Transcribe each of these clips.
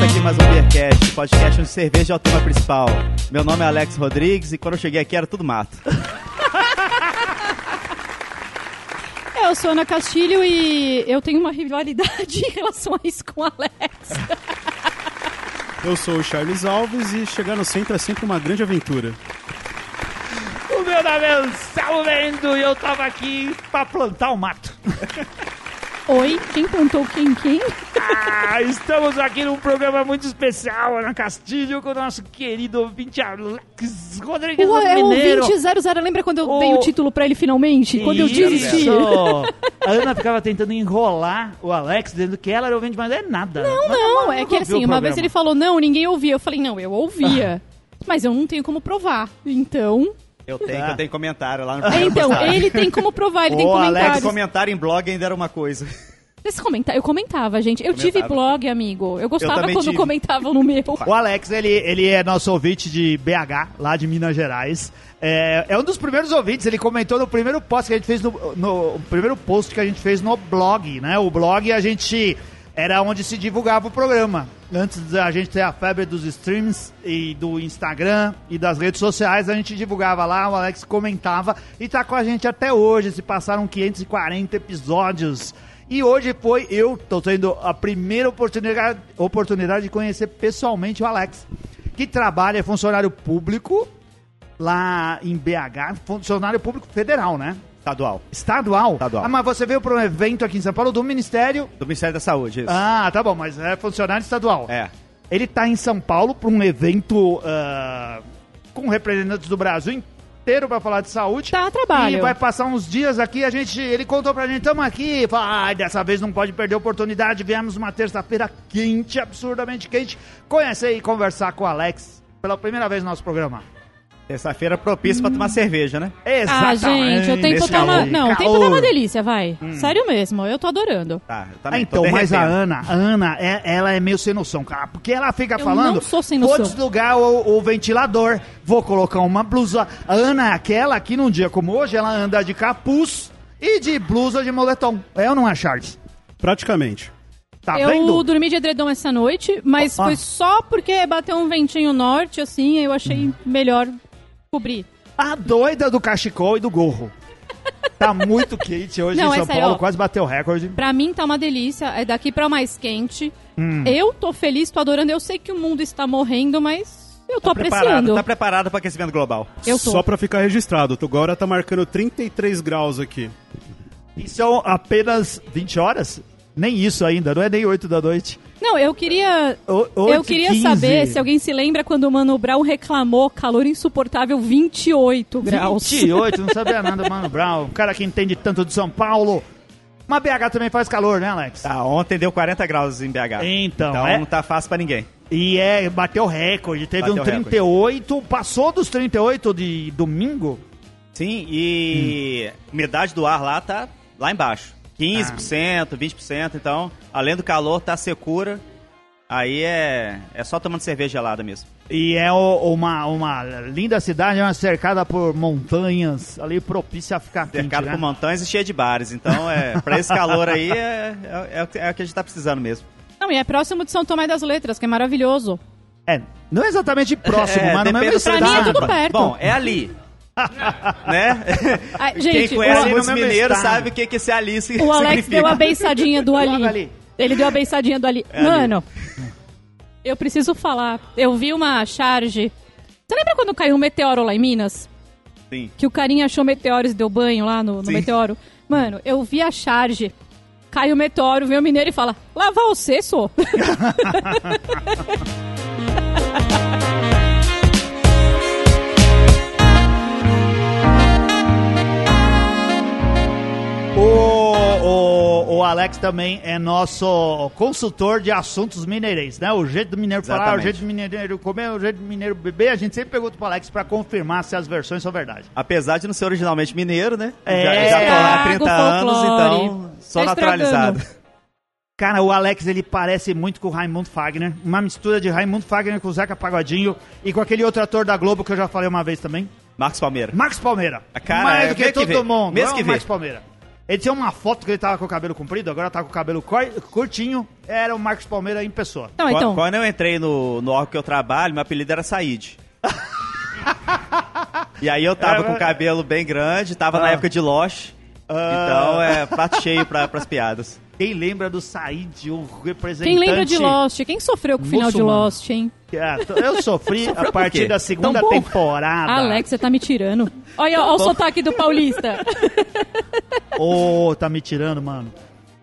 Começa aqui mais um Beercast, podcast onde cerveja é o tema principal. Meu nome é Alex Rodrigues e quando eu cheguei aqui era tudo mato. É, eu sou Ana Castilho e eu tenho uma rivalidade em relação a isso com o Alex. Eu sou o Charles Alves e chegar no centro é sempre uma grande aventura. O meu nome é Anselmo Mendo e eu tava aqui pra plantar o mato. Oi, quem plantou quem quem? Ah, estamos aqui num programa muito especial, Ana Castilho, com o nosso querido ouvinte Alex Rodrigues O, é o Mineiro. 2000, lembra quando eu O- dei o título pra ele finalmente? Quando eu desisti. A Ana ficava tentando enrolar o Alex, dizendo que ela era ouvinte, mas é nada. Não, não, é que assim, uma vez ele falou, não, ninguém ouvia. Eu falei, não, eu ouvia. Mas eu não tenho como provar. Então. Eu tenho, Ah. que eu tenho comentário lá no É, então, postagem. ele tem como provar, ele tem Ô, Alex, comentário em blog ainda era uma coisa. Esse comenta... Eu comentava, gente. Eu tive Comentava. blog, amigo. Eu gostava também quando tive. comentavam no meu. O Alex, ele, ele é nosso ouvinte de BH, lá de Minas Gerais. É, é um dos primeiros ouvintes, ele comentou no primeiro post que a gente fez no, no o primeiro post que a gente fez no blog, né? O blog a gente era onde se divulgava o programa. Antes da gente ter a febre dos streams e do Instagram e das redes sociais, a gente divulgava lá, o Alex comentava e tá com a gente até hoje. Se passaram 540 episódios. E hoje foi, eu tô tendo a primeira oportunidade, oportunidade de conhecer pessoalmente o Alex, que trabalha, é funcionário público lá em BH, funcionário público federal, né? Estadual. Estadual? Estadual. Ah, mas você veio para um evento aqui em São Paulo do Ministério. Do Ministério da Saúde, isso. Ah, tá bom, mas é funcionário estadual. É. Ele tá em São Paulo para um evento ah, com representantes do Brasil inteiro para falar de saúde. Tá trabalho. E vai passar uns dias aqui, a gente, ele contou pra gente, estamos aqui, fala, ai, dessa vez não pode perder a oportunidade, viemos uma terça-feira quente, absurdamente quente, conhecer e conversar com o Alex pela primeira vez no nosso programa. Terça-feira propícia pra tomar cerveja, né? Ah, Exatamente. gente, o tempo Nesse tá uma... calor. Não, tempo Calor. tá uma delícia, vai. Sério mesmo, eu tô adorando. Tá, eu Ah, também. então, tô mas a. Ana, a Ana, é- ela é meio sem noção, cara. Porque ela fica Eu falando. não sou sem Vou noção." desligar o, o ventilador, vou colocar uma blusa. A Ana é aquela que num dia como hoje, ela anda de capuz e de blusa de moletom. É ou não é, Charles? Praticamente. Tá eu vendo? dormi de edredom essa noite, mas Ó. foi só porque bateu um ventinho norte, assim, eu achei Hum. melhor cobrir. A doida do cachecol e do gorro. Tá muito quente hoje Não, em é São sério, Paulo, ó. quase bateu o recorde. Pra mim tá uma delícia, é daqui pra mais quente. Hum. Eu tô feliz, tô adorando. Eu sei que o mundo está morrendo, mas eu tô Tá preparado, apreciando. tá preparado para aquecimento global. Eu tô. Só pra ficar registrado, agora tá marcando 33 graus aqui. E são apenas 20 horas? Nem isso ainda, não é nem 8 da noite. Não, eu queria. O- eu 8 queria 15. saber se alguém se lembra quando o Mano Brown reclamou calor insuportável 28 graus. 28, não sabia nada, Mano Brown. O cara que entende tanto de São Paulo. Mas BH também faz calor, né, Alex? Tá, ontem deu 40 graus em BH. Então, então é- não tá fácil pra ninguém. E é, bateu recorde. Teve Bateu um recorde. 38, passou dos 38 de domingo. Sim, e umidade do ar lá tá lá embaixo. 15%, 20%, então, além do calor, tá secura. Aí é, é só tomando cerveja gelada mesmo. E é o- uma, uma linda cidade, uma cercada por montanhas, ali propícia a ficar quente, Cercado né? por montanhas e cheia de bares. Então, é, pra esse calor aí, é, é, é o que- é o que a gente tá precisando mesmo. Não, e é próximo de São Tomé das Letras, que é maravilhoso. É, não é exatamente próximo, É, mas no depende mesmo Pra mim é tudo perto. Bom, é ali. né? Ai, Quem gente, conhece o, muitos mineiros sabe o que, que esse ali se- o Alex significa. deu a beiçadinha do Ali. ali. Ele deu a beiçadinha do Ali. É ali. Mano, eu preciso falar. Eu vi uma charge. Você lembra quando caiu um meteoro lá em Minas? Sim. Que o carinha achou meteoros e deu banho lá no, no meteoro? Mano, eu vi a charge. Cai o meteoro, vem o mineiro e fala: Lavar você, sou. O, o, o Alex também é nosso consultor de assuntos mineirenses, né? O jeito do mineiro falar, o Exatamente. jeito do mineiro comer, o jeito do mineiro beber. A gente sempre pergunta pro Alex pra confirmar se as versões são verdade. Apesar de não ser originalmente mineiro, né? É. Já, já tô lá há Estraga o 30 anos, então sou Tá naturalizado. Cara, o Alex, ele parece muito com o Raimundo Fagner. Uma mistura de Raimundo Fagner com o Zeca Pagodinho e com aquele outro ator da Globo que eu já falei uma vez também. Marcos Palmeira. Marcos Palmeira. Cara, Mais é, do que vê que todo vê. mundo. Mês é o que vê. Marcos Palmeira. Ele tinha uma foto que ele tava com o cabelo comprido, agora tá com o cabelo curtinho. Era o Marcos Palmeira em pessoa. Não, então. Quando eu entrei no, no órgão que eu trabalho, meu apelido era Said. e aí eu tava é, com o cabelo bem grande, tava ah. na época de Lost. Ah. Então é prato cheio pra, pras piadas. Quem lembra do Said, o representante... Quem lembra de Lost? Quem sofreu com o final de Lost, hein? É, eu sofri a partir da segunda temporada. Alex, você tá me tirando. Olha, olha o sotaque do paulista. Ô, oh, tá me tirando, mano.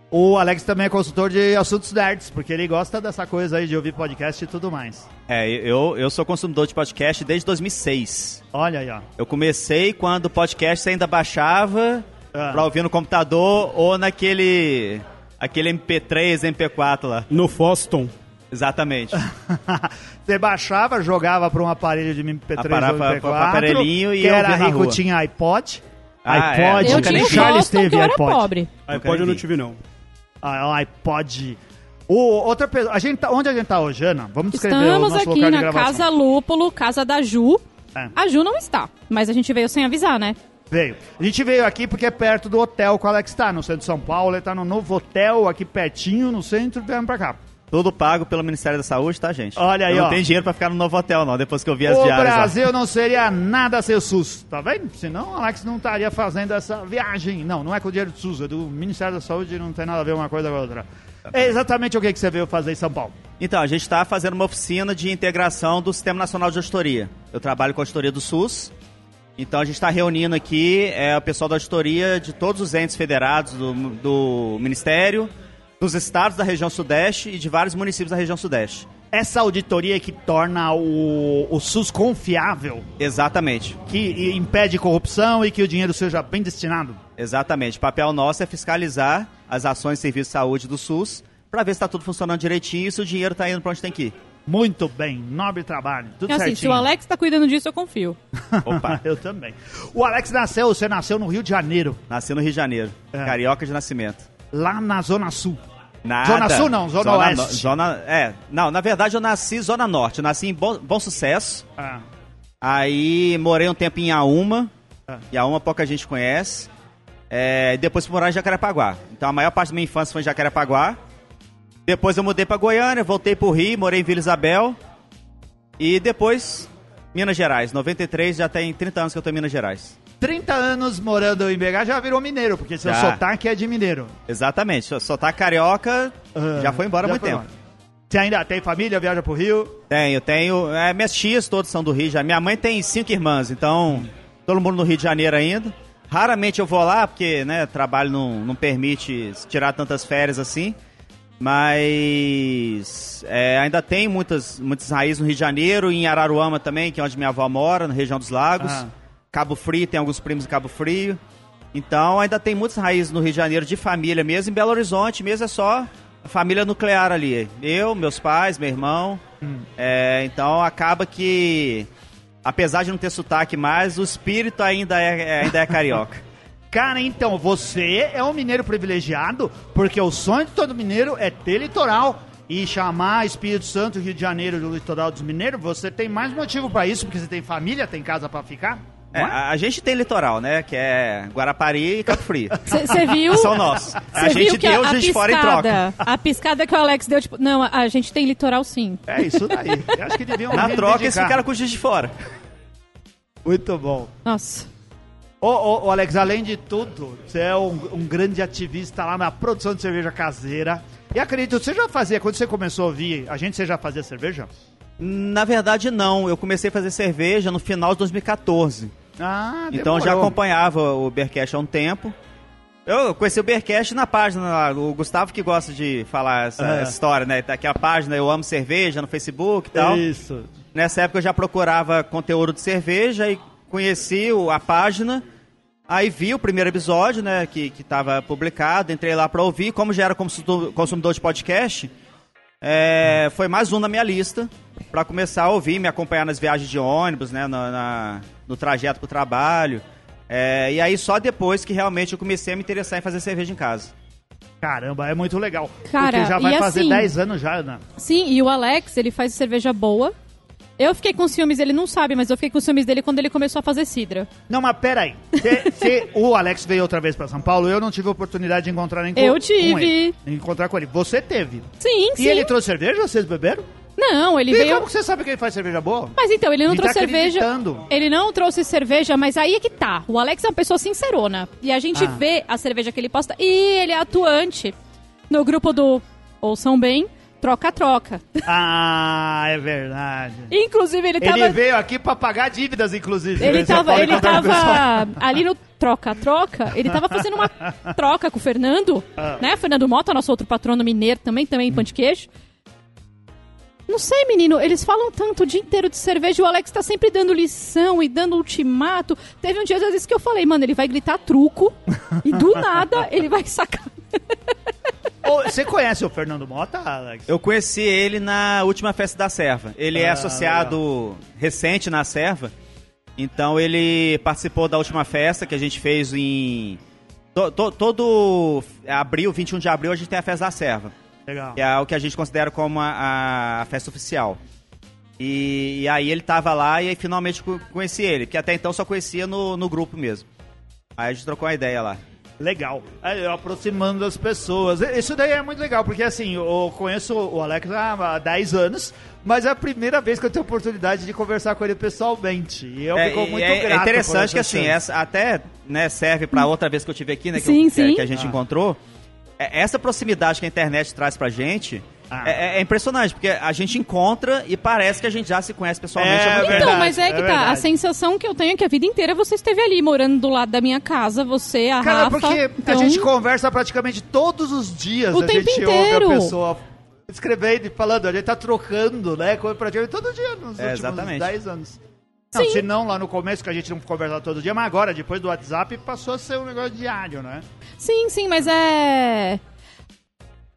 O Alex também é consultor de assuntos nerds, porque ele gosta dessa coisa aí de ouvir podcast e tudo mais. É, eu, eu sou consumidor de podcast desde 2006. Olha aí, ó. Eu comecei quando o podcast ainda baixava ah. pra ouvir no computador ou naquele Aquele MP3, MP4 lá. No Foston. Exatamente. Você baixava, jogava para um aparelho de MP3 Aparava, ou MP4. aparelhinho e que era rico, tinha iPod. Ah, iPod. É. Eu tinha Charles teve iPod. pobre. iPod eu não tive, não. Ah, iPod... O, outra pessoa, a gente tá, onde a gente tá hoje, Ana? Vamos descrever Estamos o nosso aqui na Casa Lúpulo, casa da Ju. É. A Ju não está, mas a gente veio sem avisar, né? Veio. A gente veio aqui porque é perto do hotel que o Alex está, no centro de São Paulo. Ele está no novo hotel aqui pertinho, no centro, viemos pra cá. Tudo pago pelo Ministério da Saúde, tá, gente? Olha aí, eu ó. Não tem dinheiro pra ficar no novo hotel, não, depois que eu vi as o diárias. O Brasil ó. não seria nada sem o SUS, tá vendo? Senão o Alex não estaria fazendo essa viagem. Não, não é com o dinheiro do SUS, é do Ministério da Saúde, não tem nada a ver uma coisa com a outra. É exatamente o que, que você veio fazer em São Paulo. Então, a gente está fazendo uma oficina de integração do Sistema Nacional de Auditoria. Eu trabalho com a auditoria do SUS então a gente está reunindo aqui é, o pessoal da auditoria de todos os entes federados do, do Ministério, dos estados da região Sudeste e de vários municípios da região Sudeste. Essa auditoria é que torna o, o SUS confiável. Exatamente. Que impede corrupção e que o dinheiro seja bem destinado. Exatamente. O papel nosso é fiscalizar as ações de serviço de saúde do SUS para ver se está tudo funcionando direitinho e se o dinheiro está indo para onde tem que ir. Muito bem, nobre trabalho, tudo é assim, certinho. Se o Alex está cuidando disso, eu confio. Opa, eu também. O Alex nasceu, você nasceu no Rio de Janeiro. Nasceu no Rio de Janeiro, é. carioca de nascimento. Lá na Zona Sul. Nada. Zona Sul não, Zona, zona Oeste. No, zona, é, não, na verdade eu nasci Zona Norte, eu nasci em Bom, bom Sucesso. Ah. Aí morei um tempo em Auma, ah. e Auma pouca gente conhece. É, depois fui morar em Jacarepaguá. Então a maior parte da minha infância foi em Jacarepaguá. Depois eu mudei para Goiânia, voltei pro Rio, morei em Vila Isabel. E depois, Minas Gerais. 93, já tem 30 anos que eu tô em Minas Gerais. 30 anos morando em BH já virou mineiro, porque seu já. sotaque é de mineiro. Exatamente. Sotaque carioca uh, já foi embora há muito tempo. Embora. Você ainda tem família, viaja pro Rio? Tenho, tenho. É, minhas tias todas são do Rio já. Minha mãe tem cinco irmãs, então todo mundo no Rio de Janeiro ainda. Raramente eu vou lá, porque né, trabalho não, não permite tirar tantas férias assim. Mas é, ainda tem muitas, muitas raízes no Rio de Janeiro, em Araruama também, que é onde minha avó mora, na região dos lagos. Ah. Cabo Frio, tem alguns primos em Cabo Frio. Então ainda tem muitas raízes no Rio de Janeiro de família mesmo. Em Belo Horizonte mesmo é só a família nuclear ali. Eu, meus pais, meu irmão. Hum. É, então acaba que, apesar de não ter sotaque mais, o espírito ainda é, ainda é carioca. Cara, então, você é um mineiro privilegiado, porque o sonho de todo mineiro é ter litoral. E chamar Espírito Santo, Rio de Janeiro, do litoral dos mineiros, você tem mais motivo para isso, porque você tem família, tem casa para ficar? É, a, a, gente tem litoral, né? Que é Guarapari e Cabo Frio. Você viu? São nossos. A gente deu, a, a gente fora em troca. A piscada que o Alex deu, tipo, não, a gente tem litoral sim. É isso daí. Eu acho que deviam Na troca, eles ficaram com o de fora. Muito bom. Nossa. Ô, ô, ô, Alex, além de tudo, você é um, um, grande ativista lá na produção de cerveja caseira. E acredito, você já fazia, quando você começou a ouvir a gente, você já fazia cerveja? Na verdade, não. Eu comecei a fazer cerveja no final de 2014. Ah, Então eu já acompanhava o Beercast há um tempo. Eu conheci o Beercast na página, o Gustavo que gosta de falar essa, é. essa história, né? Tá aqui a página Eu Amo Cerveja no Facebook e tal. Isso. Nessa época eu já procurava conteúdo de cerveja e conheci a página, aí vi o primeiro episódio, né, que estava publicado, entrei lá para ouvir, como já era consumidor de podcast, é, foi mais um na minha lista para começar a ouvir, me acompanhar nas viagens de ônibus, né, na, na no trajeto para o trabalho. É, e aí só depois que realmente eu comecei a me interessar em fazer cerveja em casa. Caramba, é muito legal. Cara, porque já vai fazer assim, 10 anos já, Ana. Sim, e o Alex, ele faz cerveja boa Eu fiquei com ciúmes, ele não sabe, mas eu fiquei com ciúmes dele quando ele começou a fazer cidra. Não, mas peraí. Se, se o Alex veio outra vez pra São Paulo, eu não tive a oportunidade de encontrar nem com, Eu com tive. ele. Encontrar com ele. Você teve. Sim, E sim. ele trouxe cerveja? Vocês beberam? Não, ele E veio. como que você sabe que ele faz cerveja boa? Mas então, ele não Ele trouxe tá cerveja. Ele não trouxe cerveja, mas aí é que tá. O Alex é uma pessoa sincerona. E a gente Ah. vê a cerveja que ele posta. E ele é atuante no grupo do Ouçam Bem, Troca-Troca. Ah, é verdade. Inclusive, ele tava. Ele veio aqui pra pagar dívidas, inclusive. Ele tava, ele tava ali no troca-troca, ele tava fazendo uma troca com o Fernando, Ah. né? Fernando Mota, nosso outro patrono mineiro também, também pão de queijo. Não sei, menino, eles falam tanto o dia inteiro de cerveja, o Alex tá sempre dando lição e dando ultimato. Teve um dia, às vezes, que eu falei, mano, ele vai gritar truco e do nada ele vai sacar. Você conhece o Fernando Mota, Alex? Eu conheci ele na última festa da Serva. Ele é Ah, associado recente na Serva. Então ele participou da última festa que a gente fez em. to- to- todo abril, 21 de abril, a gente tem a festa da Serva. Legal. Que é o que a gente considera como a, a festa oficial. E, e aí ele tava lá e aí finalmente co- conheci ele, que até então só conhecia no, no grupo mesmo. Aí a gente trocou uma ideia lá. Legal. Aí, eu aproximando as pessoas. Isso daí é muito legal, porque assim, eu conheço o Alex há há 10 anos, mas é a primeira vez que eu tenho a oportunidade de conversar com ele pessoalmente. E eu É, fico muito é, grato. é por interessante que assim, essa até né, serve pra outra vez que eu tive aqui, né? Que, Sim, eu- que- sim. que a gente Ah. encontrou. É, Essa proximidade que a internet traz pra gente Ah. é, é impressionante, porque a gente encontra e parece que a gente já se conhece pessoalmente. É muito verdade, então, mas é que é tá. A verdade. sensação que eu tenho é que a vida inteira você esteve ali, morando do lado da minha casa, você, a Cara, Rafa. porque então... a gente conversa praticamente todos os dias. O a tempo gente inteiro. ouve a pessoa escrevendo e falando, a gente tá trocando, né? com- Praticamente todo dia nos É, últimos exatamente. 10 anos. Não, Sim. se não lá no começo, que a gente não conversava todo dia, mas agora, depois do WhatsApp, passou a ser um negócio diário, né? Sim, sim, mas é.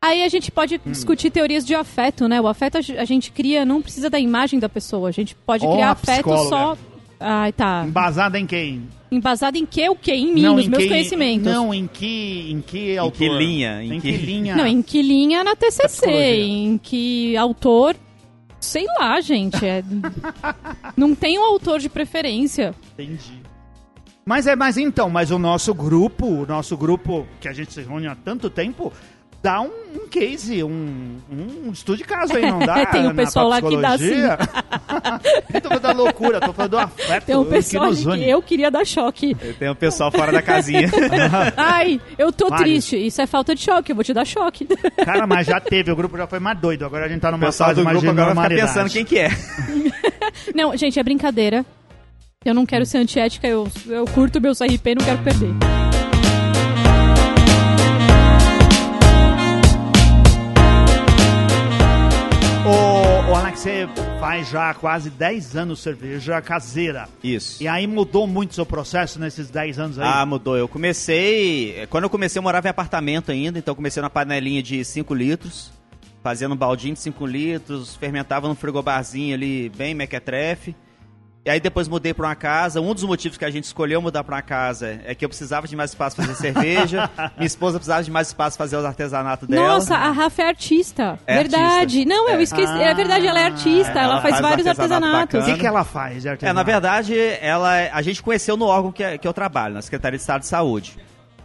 Aí a gente pode Hum. discutir teorias de afeto, né? O afeto a ge- a gente cria, não precisa da imagem da pessoa. A gente pode criar afeto psicóloga. só. Ai, tá. Embasada em quem? Embasado em que o quê? Em mim, não, nos em meus que- conhecimentos. Não, em que, em que autor? que linha? Em, Em que, que- linha? Não, em que linha na TCC? Em que autor? Sei lá, gente. é- não tem um autor de preferência. Entendi. Mas é, mas então, mas o nosso grupo, o nosso grupo que a gente se reúne há tanto tempo, dá um, um case, um, um estudo de caso aí, não dá? Tem um na pessoal lá que dá psicologia? Eu tô falando da loucura, tô falando do afeto Tem um que pessoal que eu queria dar choque. Tem o pessoal fora da casinha. Ai, eu tô Vários. triste. Isso é falta de choque, eu vou te dar choque. Cara, mas já teve, o grupo já foi mais doido, agora a gente tá numa pessoal fase do mais grupo agora fica pensando quem que é. Não, gente, é brincadeira. Eu não quero ser antiética, eu, eu curto meus RP e não quero perder. Você faz já quase 10 anos cerveja caseira. Isso. E aí mudou muito o seu processo nesses 10 anos aí? Ah, mudou. Eu comecei. Quando eu comecei, eu morava em apartamento ainda, então comecei na panelinha de 5 litros, fazendo um baldinho de 5 litros, fermentava num frigobarzinho ali, bem mequetrefe. E aí depois mudei pra uma casa. Um dos motivos que a gente escolheu mudar pra uma casa é que eu precisava de mais espaço pra fazer cerveja, minha esposa precisava de mais espaço pra fazer os artesanatos dela. Nossa, a Rafa é artista. É verdade. artista. Não, eu É. esqueci. É verdade, ela é artista. Ah, ela, ela faz, faz vários artesanato artesanatos. O que, que ela faz de É, artesanato? na verdade, ela, a gente conheceu no órgão que, que eu trabalho, na Secretaria de Estado de Saúde.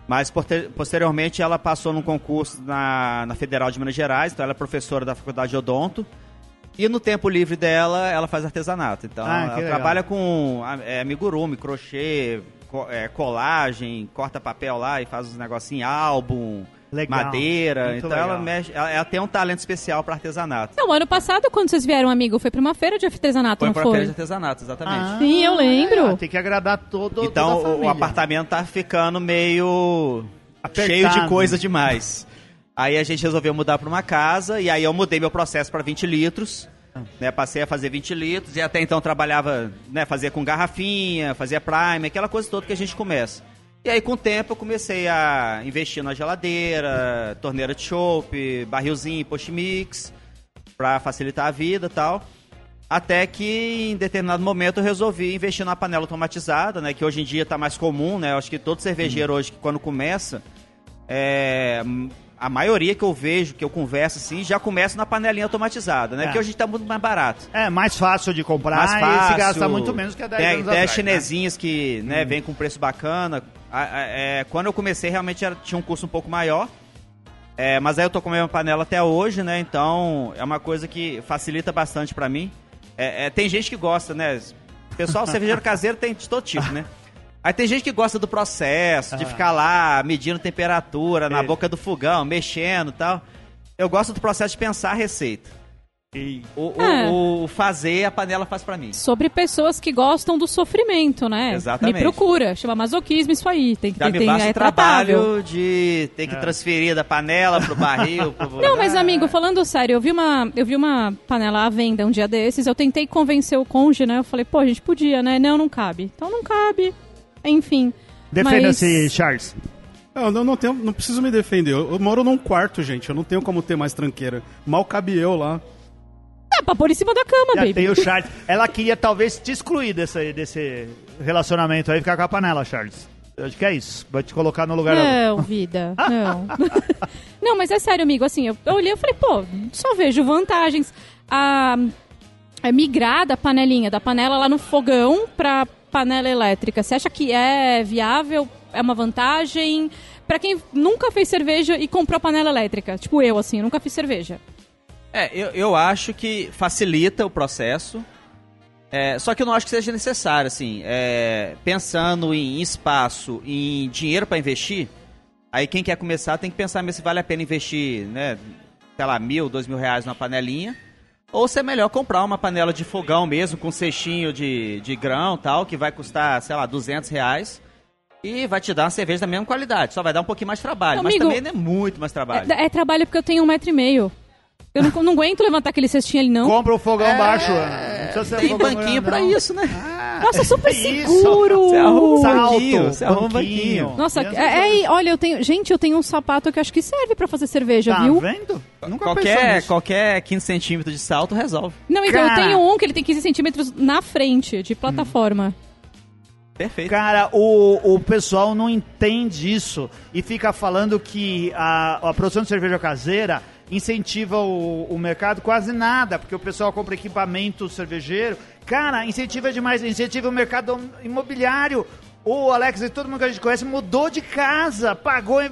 Mas posteriormente ela passou num concurso na, na Federal de Minas Gerais, então ela é professora da Faculdade de Odonto. E no tempo livre dela, ela faz artesanato. Então, Ah, ela legal. trabalha com ah, é, amigurumi, crochê, co- é, colagem, corta papel lá e faz uns negocinhos, álbum, Legal. madeira. Muito então ela legal. mexe, ela, ela tem um talento especial para artesanato. Não, ano passado, quando vocês vieram, amigo, foi pra uma feira de artesanato, Foi não para foi? feira de artesanato, exatamente. Ah, Sim, eu lembro. é, tem que agradar todo Então toda a o- o apartamento tá ficando meio Apertado. cheio de coisa demais. Aí a gente resolveu mudar para uma casa e aí eu mudei meu processo para 20 litros. Né, passei a fazer 20 litros e até então trabalhava, né, fazia com garrafinha, fazia prime, aquela coisa toda que a gente começa. E aí com o tempo eu comecei a investir na geladeira, torneira de chopp, barrilzinho, post mix, para facilitar a vida e tal. Até que em determinado momento eu resolvi investir na panela automatizada, né? Que hoje em dia está mais comum, né? Eu acho que todo cervejeiro hoje, que quando começa, é, a maioria que eu vejo, que eu converso assim, já começa na panelinha automatizada, né? É. Que hoje tá muito mais barato. É mais fácil de comprar mais e fácil. se gasta muito menos que há 10 tem, anos tem atrás. né? chinesinhas que, né, vem com preço bacana. A- a- é, quando eu comecei, realmente era- tinha um custo um pouco maior. É, mas aí eu tô com a mesma panela até hoje, né? Então é uma coisa que facilita bastante pra mim. É, é, tem gente que gosta, né? Pessoal, cervejeiro caseiro tem de todo tipo, né? Aí tem gente que gosta do processo, de ficar lá medindo temperatura na É. boca do fogão, mexendo e tal. Eu gosto do processo de pensar a receita. E- O, o- É. o fazer, a panela faz pra mim. Sobre pessoas que gostam do sofrimento, né? Exatamente. Me procura, chama masoquismo isso aí. Tem, Já tem, me tem, basta é tratável. trabalho de ter que transferir da panela pro barril. Pro... Não, mas Ah, amigo, falando sério, eu vi uma, eu vi uma panela à venda um dia desses, eu tentei convencer o cônjuge, né? Eu falei, pô, a gente podia, né? Não, não cabe. Então não cabe. Enfim. Defenda-se, Mas- Charles. Não, não, não, tenho, não preciso me defender. Eu, eu moro num quarto, gente. Eu não tenho como ter mais tranqueira. Mal cabe eu lá. É pra pôr em cima da cama, Já baby. tem o Charles. Ela queria talvez te excluir desse, desse relacionamento aí, ficar com a panela, Charles. Eu acho que é isso. Vai te colocar no lugar da... Não, vida, não. não, mas é sério, amigo, assim, eu, eu olhei e falei, pô, só vejo vantagens. A, a migrar da panelinha, da panela lá no fogão pra panela elétrica, você acha que é viável? É uma vantagem? Pra quem nunca fez cerveja e comprou panela elétrica, tipo eu, assim, nunca fiz cerveja. É, eu, eu acho que facilita o processo. É, só que eu não acho que seja necessário, assim. é, pensando em espaço, em dinheiro para investir, aí quem quer começar tem que pensar se vale a pena investir, né? Sei lá, mil, dois mil reais numa panelinha. Ou se é melhor comprar uma panela de fogão mesmo, com cestinho de, de grão tal, que vai custar, sei lá, 200 reais. E vai te dar uma cerveja da mesma qualidade. Só vai dar um pouquinho mais de trabalho. mas Amigo, também não é muito mais trabalho. É, é trabalho porque eu tenho um metro e meio. Eu não, não aguento levantar aquele cestinho ali, não. Compra o fogão baixo, Ana. Não precisa ser um Tem fogão banquinho grande, pra não. isso, né? Nossa, super Isso. seguro! Você arruma um Salto, banquinho, você arruma um banquinho. banquinho. Nossa, é, é, olha, eu tenho. Gente, eu tenho um sapato que acho que serve pra fazer cerveja, Tá viu? vendo? Nunca Qualquer, nisso. qualquer 15 centímetros de salto resolve. Não, então Cara. eu tenho um que ele tem 15 centímetros na frente, de plataforma. Perfeito. Cara, o, o pessoal não entende isso e fica falando que a, a produção de cerveja caseira incentiva o, o mercado quase nada, porque o pessoal compra equipamento cervejeiro. Cara, incentiva demais, incentiva o mercado imobiliário. O Alex e todo mundo que a gente conhece mudou de casa, pagou eh,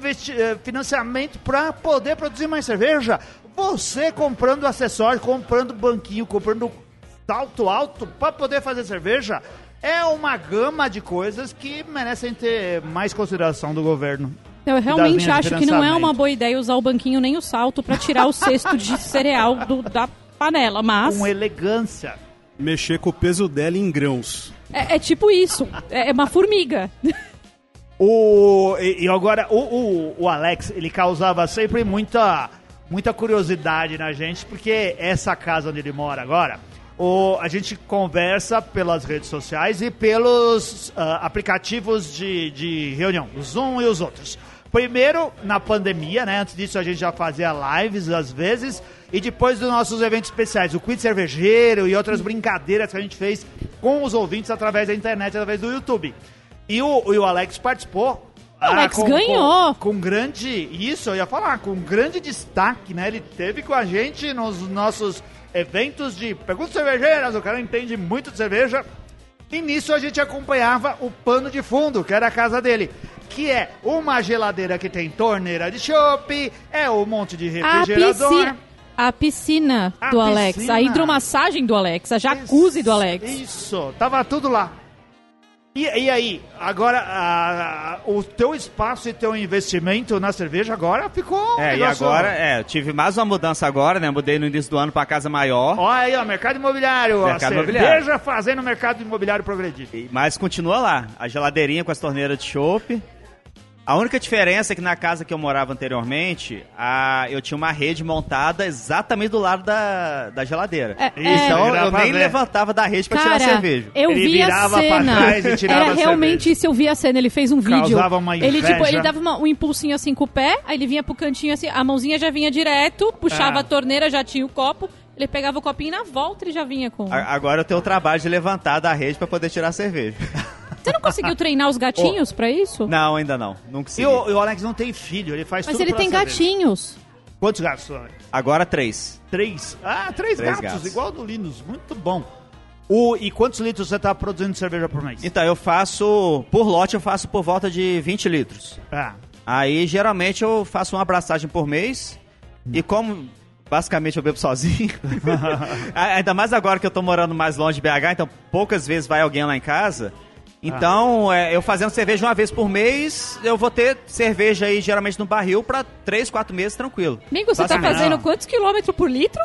financiamento para poder produzir mais cerveja. Você comprando acessório, comprando banquinho, comprando salto alto para poder fazer cerveja, é uma gama de coisas que merecem ter mais consideração do governo. Eu realmente acho que não é uma boa ideia usar o banquinho nem o salto pra tirar o cesto de cereal do- da panela, mas Com elegância. Mexer com o peso dela em grãos. é, é tipo isso. É, é uma formiga. O, e, e agora, o, o, o Alex, ele causava sempre muita, muita curiosidade na gente, porque essa casa onde ele mora agora, o, a gente conversa pelas redes sociais e pelos ah, aplicativos de, de reunião, o Zoom e os outros. Primeiro, na pandemia, né? Antes disso, a gente já fazia lives às vezes. E depois dos nossos eventos especiais, o Quiz Cervejeiro e outras brincadeiras que a gente fez com os ouvintes através da internet, através do YouTube. E o, e o Alex participou. O Alex ganhou. Com, com grande. Isso, eu ia falar, com grande destaque, né? Ele teve com a gente nos nossos eventos de perguntas cervejeiras. O cara entende muito de cerveja. E nisso a gente acompanhava o pano de fundo, que era a casa dele. Que é uma geladeira que tem torneira de chopp, é um monte de A refrigerador. piscina, a piscina A do Alex, piscina. a hidromassagem do Alex, a jacuzzi do Alex. Isso, tava tudo lá. E, e aí, agora a- a- o teu espaço e teu investimento na cerveja agora ficou. um É, e negócio- agora, é, eu tive mais uma mudança agora, né? Mudei no início do ano pra casa maior. Olha aí, ó, mercado imobiliário. Mercado a imobiliário. cerveja fazendo o mercado imobiliário progredir. E- Mas continua lá, a geladeirinha com as torneiras de chopp. A única diferença é que na casa que eu morava anteriormente, a, eu tinha uma rede montada exatamente do lado da, da geladeira. É, Isso, Então Era eu pra nem ver. levantava da rede pra Cara, tirar cerveja. eu Ele vi a cena. trás e tirava Era a realmente cerveja. isso, eu vi a cena. Ele fez um vídeo. Causava uma ele, tipo, ele dava uma- um impulsinho assim com o pé, aí ele vinha pro cantinho assim, a mãozinha já vinha direto, puxava Ah. a torneira, já tinha o copo, ele pegava o copinho e na volta ele já vinha com. A- Agora eu tenho o trabalho de levantar da rede pra poder tirar a cerveja. Você não conseguiu treinar os gatinhos pra isso? Não, ainda não. Não E o, e o Alex não tem filho, ele faz Mas tudo ele tem gatinhos. Quantos gatos, Alex? Agora três. Três. Ah, três, Três gatos, gatos. igual do Linus. Muito bom. O, e quantos litros você tá produzindo de cerveja por mês? Então, eu faço... Por lote, eu faço por volta de 20 litros. Ah, Aí, geralmente, eu faço uma abraçagem por mês. E como... Basicamente eu bebo sozinho. Ainda mais agora que eu tô morando mais longe de BH, então poucas vezes vai alguém lá em casa. Então, é, eu fazendo cerveja uma vez por mês, eu vou ter cerveja aí geralmente no barril pra três, quatro meses tranquilo. Amigo, você tá fazendo quantos quilômetros por litro?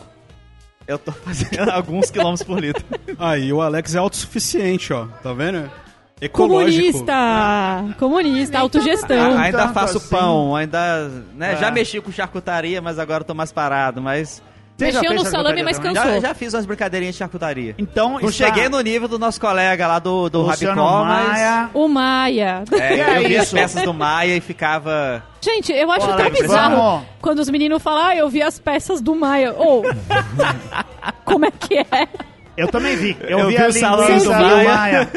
Eu tô fazendo alguns quilômetros por litro. Aí o Alex é autossuficiente, ó. Tá vendo? Ecológico. Comunista! Comunista, autogestão. A- ainda tanto faço assim. pão, ainda. Né, É. Já mexi com charcutaria, mas agora eu tô mais parado. Mas. Mexeu no salame, mas também? cansou. Já, já fiz umas brincadeirinhas de charcutaria. Então, Não está cheguei no nível do nosso colega lá do, do Rabicó, mas. Maia. O Maia. É, é eu vi as peças do Maia e ficava. Gente, eu acho Ô, tão bizarro vamos. quando os meninos falam, ah, eu vi as peças do Maia. Ou, como é que é? Eu também vi. Eu, Eu vi, vi a o salame do do Maia. Maia.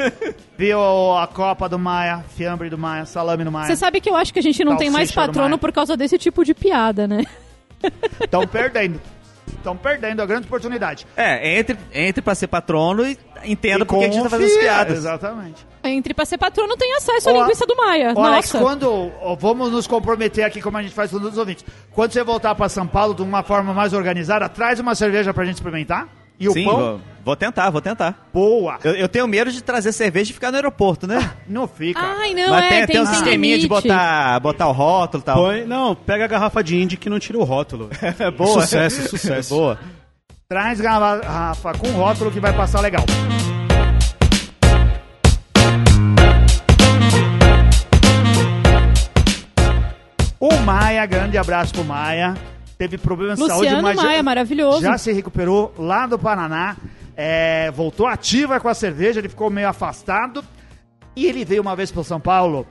vi o- a copa do Maia, fiambre do Maia, salame do Maia. Você sabe que eu acho que a gente não tem mais Salsicha patrono por causa desse tipo de piada, né? Estão perdendo. Estão perdendo a grande oportunidade. É, entre, entre pra ser patrono e entenda E por que a gente tá fazendo as confia. piadas. Exatamente. Entre pra ser patrono tem acesso à linguiça do Maia. Ô, Alex, quando. ó, Vamos nos comprometer aqui, como a gente faz com todos os ouvintes. Quando você voltar pra São Paulo de uma forma mais organizada, traz uma cerveja pra gente experimentar. E o Sim, pão? vou, vou tentar, vou tentar. Boa! Eu, eu tenho medo de trazer cerveja e ficar no aeroporto, né? Não fica. Ai, não, Mas é, tem, tem, tem um sisteminha de botar, botar o rótulo e tal. Põe, não, pega a garrafa de Indy que não tira o rótulo. É boa. Sucesso, sucesso. boa. Traz garrafa com rótulo que vai passar legal. O Maia, grande abraço pro Maia. Teve problemas de saúde, mas já- Maia, maravilhoso. já se recuperou lá do Paraná. é, voltou ativa com a cerveja, ele ficou meio afastado. E ele veio uma vez para São Paulo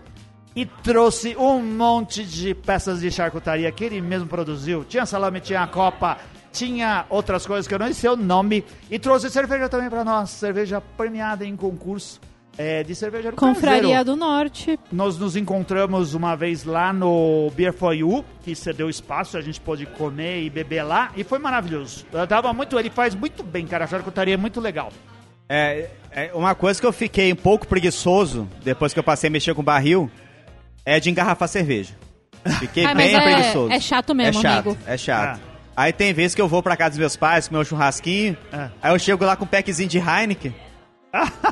e trouxe um monte de peças de charcutaria que ele mesmo produziu. Tinha salame, tinha copa, tinha outras coisas que eu não sei o nome. E trouxe cerveja também para nós, cerveja premiada em concurso é, de cerveja do Confraria Caseiro. do Norte. Nós nos encontramos uma vez lá no Beer for You, que cedeu espaço, a gente pôde comer e beber lá, e foi maravilhoso. Eu tava muito, ele faz muito bem, cara, a charcutaria é muito legal. É, é, uma coisa que eu fiquei um pouco preguiçoso depois que eu passei a mexer com barril é de engarrafar cerveja. Fiquei Ah, bem é- preguiçoso. é chato mesmo, é chato, amigo. É chato. Ah. Aí tem vezes que eu vou pra casa dos meus pais, comer um churrasquinho, Ah. aí eu chego lá com um packzinho de Heineken,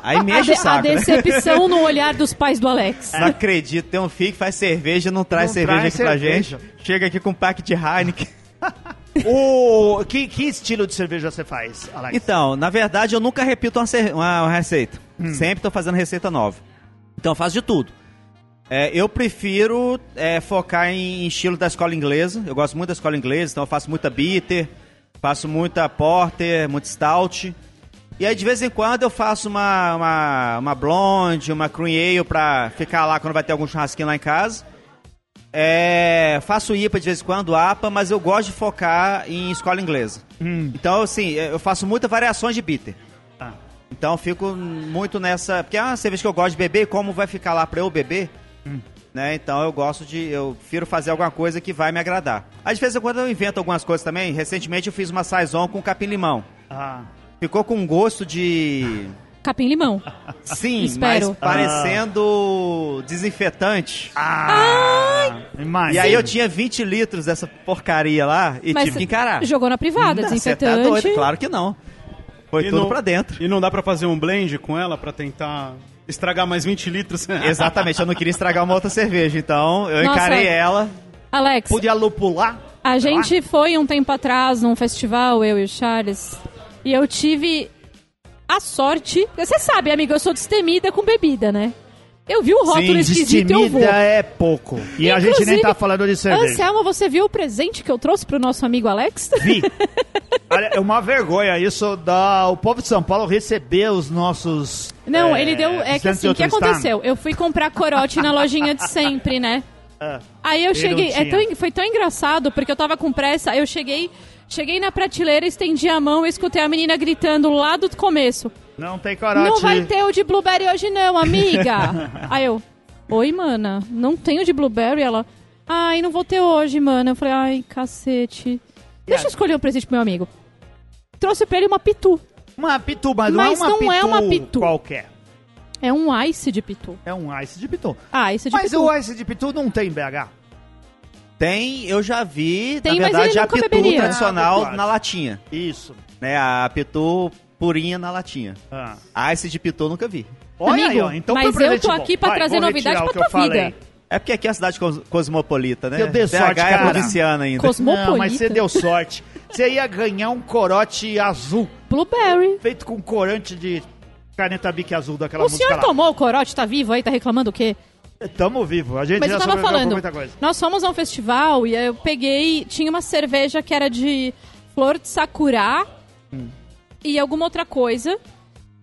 aí me A, o saco, a né? decepção no olhar dos pais do Alex. Não acredito, tem um filho que faz cerveja e não traz Não cerveja traz aqui pra cerveja. gente. Chega aqui com um pack de Heineken. O que, que estilo de cerveja você faz, Alex? Então, na verdade, eu nunca repito uma, uma- uma receita. Hum. Sempre tô fazendo receita nova. Então eu faço de tudo. É, eu prefiro é, focar em estilo da escola inglesa. Eu gosto muito da escola inglesa, então eu faço muita bitter, faço muita porter, muito stout. E aí de vez em quando eu faço uma, uma, uma blonde, uma cream ale pra ficar lá quando vai ter algum churrasquinho lá em casa. É, faço IPA de vez em quando, APA, mas eu gosto de focar em escola inglesa. Então, assim, eu faço muitas variações de bitter. Ah. Então eu fico muito nessa. Porque é uma cerveja que eu gosto de beber, como vai ficar lá pra eu beber? Né? Então eu gosto de. Eu prefiro fazer alguma coisa que vai me agradar. Às vezes quando eu invento algumas coisas também. Recentemente eu fiz uma saison com capim-limão. Ah, Ficou com um gosto de. Capim-limão. Sim, Espero. mas parecendo desinfetante. ah imagina. E aí eu tinha 20 litros dessa porcaria lá e Mas tive que encarar. jogou na privada, Não, Você desinfetante. tá doido? Claro que não. Foi E tudo não- pra dentro. E não dá pra fazer um blend com ela pra tentar estragar mais 20 litros? Exatamente, eu não queria estragar uma outra cerveja, então eu Nossa. encarei ela. Alex, Podia lupular? a gente foi um tempo atrás num festival, eu e o Charles, e eu tive a sorte. Você sabe, amigo, eu sou destemida com bebida, né? Eu vi o rótulo esquisito e eu vou. Destemida é pouco. E a gente nem Inclusive, tá falando de cerveja. Anselmo, você viu o presente que eu trouxe pro nosso amigo Alex? Vi. É uma vergonha isso da o povo de São Paulo receber os nossos. Não, é, ele deu. É que assim, o que aconteceu? Eu fui comprar corote na lojinha de sempre, né? Ah, Aí eu cheguei. É tão, foi tão engraçado, porque eu tava com pressa. Eu cheguei. Cheguei na prateleira, estendi a mão e escutei a menina gritando lá do começo. Não tem corote. Não vai ter o de blueberry hoje não, amiga. Aí eu, oi, mana, não tem o de blueberry? Ela, ai, não vou ter hoje, mana. Eu falei, ai, cacete. Deixa eu escolher um presente pro meu amigo. Trouxe pra ele uma pitu. Uma pitu, mas, Mas não é uma não pitu, é uma pitu. qualquer. É um ice de pitu. É um ice de pitu. Ah, ice de Mas pitu. o ice de pitu não tem BH. Tem, eu já vi, Tem, na verdade, a pitu beberia. tradicional Ah, na latinha. Isso. Né, a pitu purinha na latinha. Ah. Ah, esse de pitu eu nunca vi. Olha Amigo, aí, ó. Então mas eu tô bom. aqui pra Vai, trazer novidade o pra tua falei. vida. É porque aqui é uma cidade cos- cosmopolita, né? Eu dei sorte, BH é cara. provinciana ainda. Cosmopolita. Não, mas você deu sorte. Você ia ganhar um corote azul, Blueberry. feito com corante de caneta bique azul daquela O música senhor lá. tomou o corote, tá vivo aí, tá reclamando o quê? Tamo vivo. A gente Mas já eu tava falando, muita coisa. nós fomos a um festival e aí eu peguei, tinha uma cerveja que era de flor de sakura e alguma outra coisa.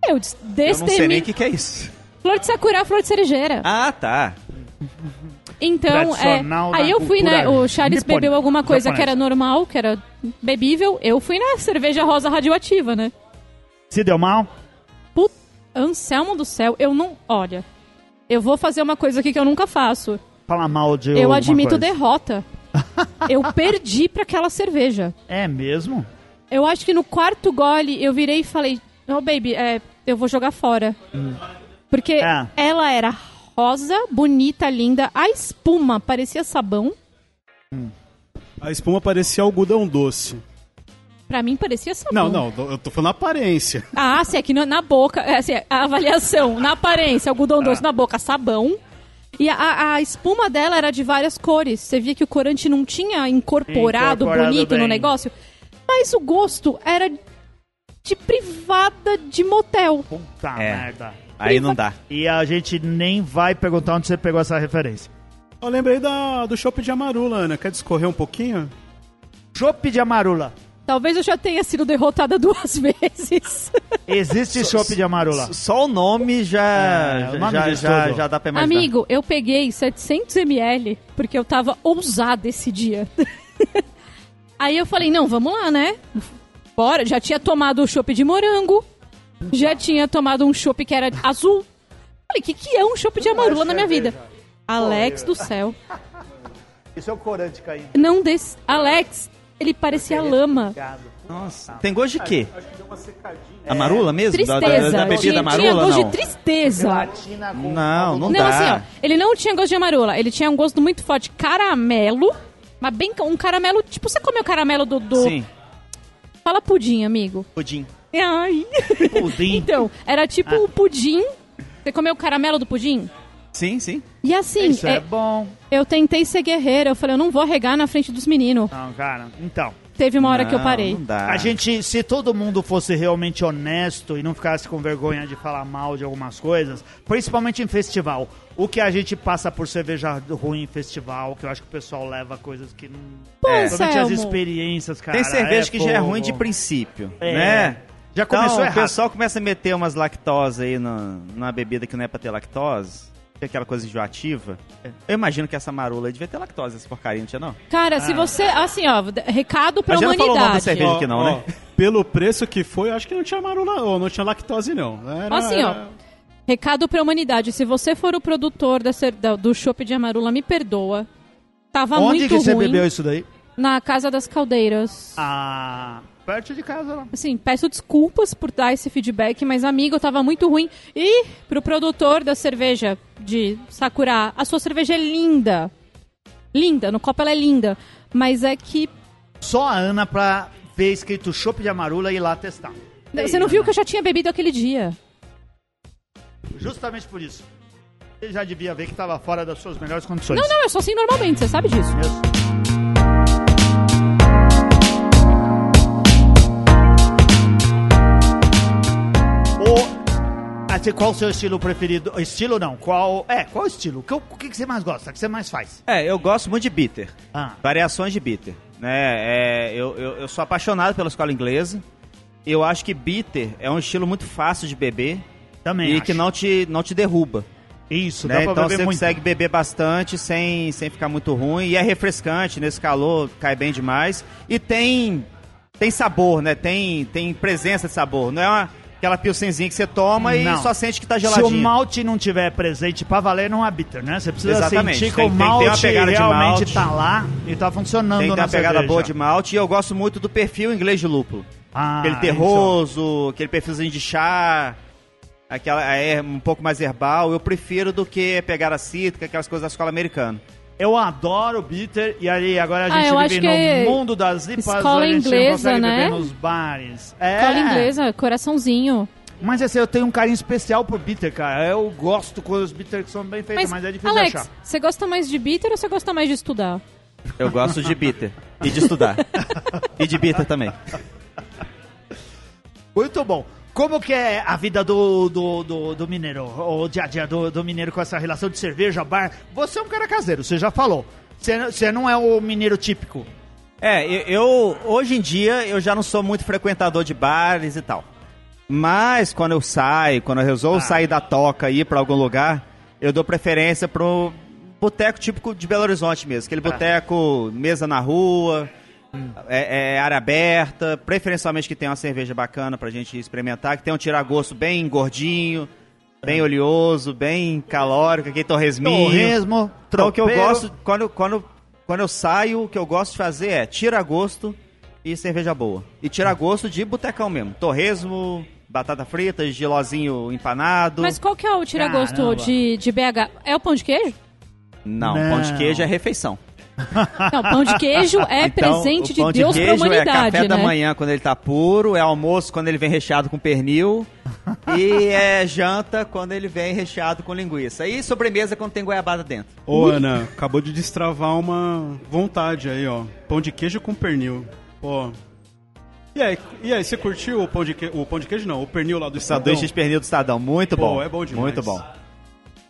Eu des- Eu não sei nem destemi... o que, que é isso. Flor de sakura, flor de cerejeira. Ah, tá. Então, é, aí eu fui, né? O Charles nipônica, bebeu alguma coisa que era normal, que era bebível. Eu fui na cerveja rosa radioativa, né? Se deu mal? Put... Anselmo do céu, eu não. Olha, eu vou fazer uma coisa aqui que eu nunca faço. Fala mal de eu admito coisa. derrota. eu perdi pra aquela cerveja. É mesmo? Eu acho que no quarto gole eu virei e falei: Não, baby, é, eu vou jogar fora. Porque É. ela era rosa, bonita, linda. A espuma parecia sabão. A espuma parecia algodão doce. Pra mim parecia sabão. Não, não, eu tô falando aparência. Ah, se aqui na, na boca, é, assim, a avaliação, na aparência, algodão doce na boca, sabão. E a, a espuma dela era de várias cores. Você via que o corante não tinha incorporado, Incorporado bonito no bem. negócio. Mas o gosto era de privada de motel. Puta É. merda. Aí não dá. E a gente nem vai perguntar onde você pegou essa referência. Eu lembrei da, do chopp de Amarula, Ana. Quer discorrer um pouquinho? Chopp de amarula. Talvez eu já tenha sido derrotada duas vezes. Existe chopp de amarula. Só o nome já, É, o já, nome já, já, já dá pra imaginar. Amigo, eu peguei 700ml porque eu tava ousada esse dia. Aí eu falei, não, vamos lá, né? Bora, já tinha tomado o chopp de morango, já tinha tomado um chopp que era azul. Falei, o que, que é um chopp de amarula na minha vida? Alex do céu. Isso é o corante caindo. Não des... Alex, ele parecia lama. Nossa, tem gosto de quê? Amarula mesmo? Da- Tristeza. Da, da bebida tinha, amarula, tinha gosto não? de tristeza. Não, não Não, dá. assim, ó, ele não tinha gosto de amarula, ele tinha um gosto muito forte caramelo, mas bem um caramelo, tipo, você comeu caramelo do, do... Sim, Fala pudim, amigo. pudim. Ai. pudim. Então, era tipo Ah. o pudim. Você comeu o caramelo do pudim? Sim, sim. E assim, Isso é é, bom. eu tentei ser guerreira, eu falei, eu não vou regar na frente dos meninos. Não, cara. Então, Teve uma hora que eu Não, parei. Não dá. a gente, se todo mundo fosse realmente honesto e não ficasse com vergonha de falar mal de algumas coisas, principalmente em festival, o que a gente passa por cerveja ruim em festival, que eu acho que o pessoal leva coisas que não. Pô, Principalmente as Anselmo. experiências, cara. Tem cerveja é que já é ruim de princípio, É. né? Já começou então, errado. o pessoal começa a meter umas lactose aí na, na bebida que não é pra ter lactose, é aquela coisa enjoativa. Eu imagino que essa marula devia ter lactose, essa porcaria, não tinha não? Cara, se você. Assim, ó, recado pra A gente não falou o nome da humanidade. cerveja. aqui não, né? Pelo preço que foi, eu acho que não tinha Amarula, ou não tinha lactose, não. Era, Assim, ó. era- Recado pra humanidade. Se você for o produtor da do chopp de amarula, me perdoa. Tava Onde muito que você ruim. bebeu isso daí? Na Casa das Caldeiras. Ah, perto de casa lá. Assim, peço desculpas por dar esse feedback, mas amigo, tava muito ruim. E pro produtor da cerveja de Sakura, a sua cerveja é linda. Linda, no copo ela é linda. Mas é que. Só a Ana pra ver escrito chopp de amarula e ir lá testar. Você não viu que eu já tinha bebido aquele dia. Justamente por isso. Ele já devia ver que tava fora das suas melhores condições. Não, não, eu sou assim normalmente, você sabe disso. Isso. Assim, qual o seu estilo preferido? Estilo não, qual... É, qual o estilo? O que, o que você mais gosta? O que você mais faz? É, eu gosto muito de bitter. Ah, Variações de bitter. Né? É, eu, eu, eu sou apaixonado pela escola inglesa. Eu acho que bitter é um estilo muito fácil de beber também e acho. que não te, não te derruba. Isso, né? Então beber você muito. consegue beber bastante sem, sem ficar muito ruim. E é refrescante nesse calor, cai bem demais. E tem, tem sabor, né? Tem, tem presença de sabor. Não é, uma, aquela pilsenzinha que você toma e Não. só sente que tá Se o geladinho. malte não tiver presente pra valer, não é bitter, né? Você precisa Exatamente. sentir que Tem- o tem malte pegada de realmente malte. tá lá e tá funcionando Tem ter na uma pegada cerveja. boa de malte e eu gosto muito do perfil inglês de lúpulo. Ah, aquele terroso, aquele perfilzinho de chá, aquela é um pouco mais herbal, eu prefiro do que pegar a cítrica, aquelas coisas da escola americana. Eu adoro bitter e aí agora a Ah, gente eu vive no mundo das IPAs, escola a gente não inglesa, consegue né? beber nos bares. É. Escola inglesa, coraçãozinho. Mas assim, eu tenho um carinho especial por bitter, cara. Eu gosto quando os bitter são bem feitos, mas, é difícil Alex, achar. você gosta mais de bitter ou você gosta mais de estudar? Eu gosto de bitter e de estudar. e de bitter também. Muito bom. Como que é a vida do, do, do, do mineiro, o dia a dia do, do mineiro com essa relação de cerveja, bar? Você é um cara caseiro, você já falou. Você, você não é o mineiro típico. É, eu, eu- hoje em dia eu já não sou muito frequentador de bares e tal. Mas quando eu saio, quando eu resolvo sair da toca e ir pra algum lugar, eu dou preferência pro boteco típico de Belo Horizonte mesmo. Aquele boteco, mesa na rua, é, é área aberta, preferencialmente que tenha uma cerveja bacana pra gente experimentar, que tenha um tiragosto bem gordinho, bem oleoso, bem calórico, aquele torresminho. Torresmo, Então, o que eu tropeiro. gosto, quando, quando, quando eu saio, o que eu gosto de fazer é tira gosto e cerveja boa. E tira gosto de botecão mesmo. Torresmo, batata frita, gelozinho empanado. Mas qual que é o tiragosto de, de BH? É o pão de queijo? Não, Não. pão de queijo é refeição. Não, pão de queijo é Então, presente de pão Deus de pra queijo humanidade, é café né? da manhã quando ele tá puro, é almoço quando ele vem recheado com pernil e é janta quando ele vem recheado com linguiça. E sobremesa quando tem goiabada dentro. Ô, Ana, acabou de destravar uma vontade aí, ó. Pão de queijo com pernil. Pô. E aí, e aí você curtiu o pão de queijo? O pão de queijo não, o pernil lá do Estadão? Sanduíche de pernil do Estadão, muito Pô, bom. é bom demais. Muito bom.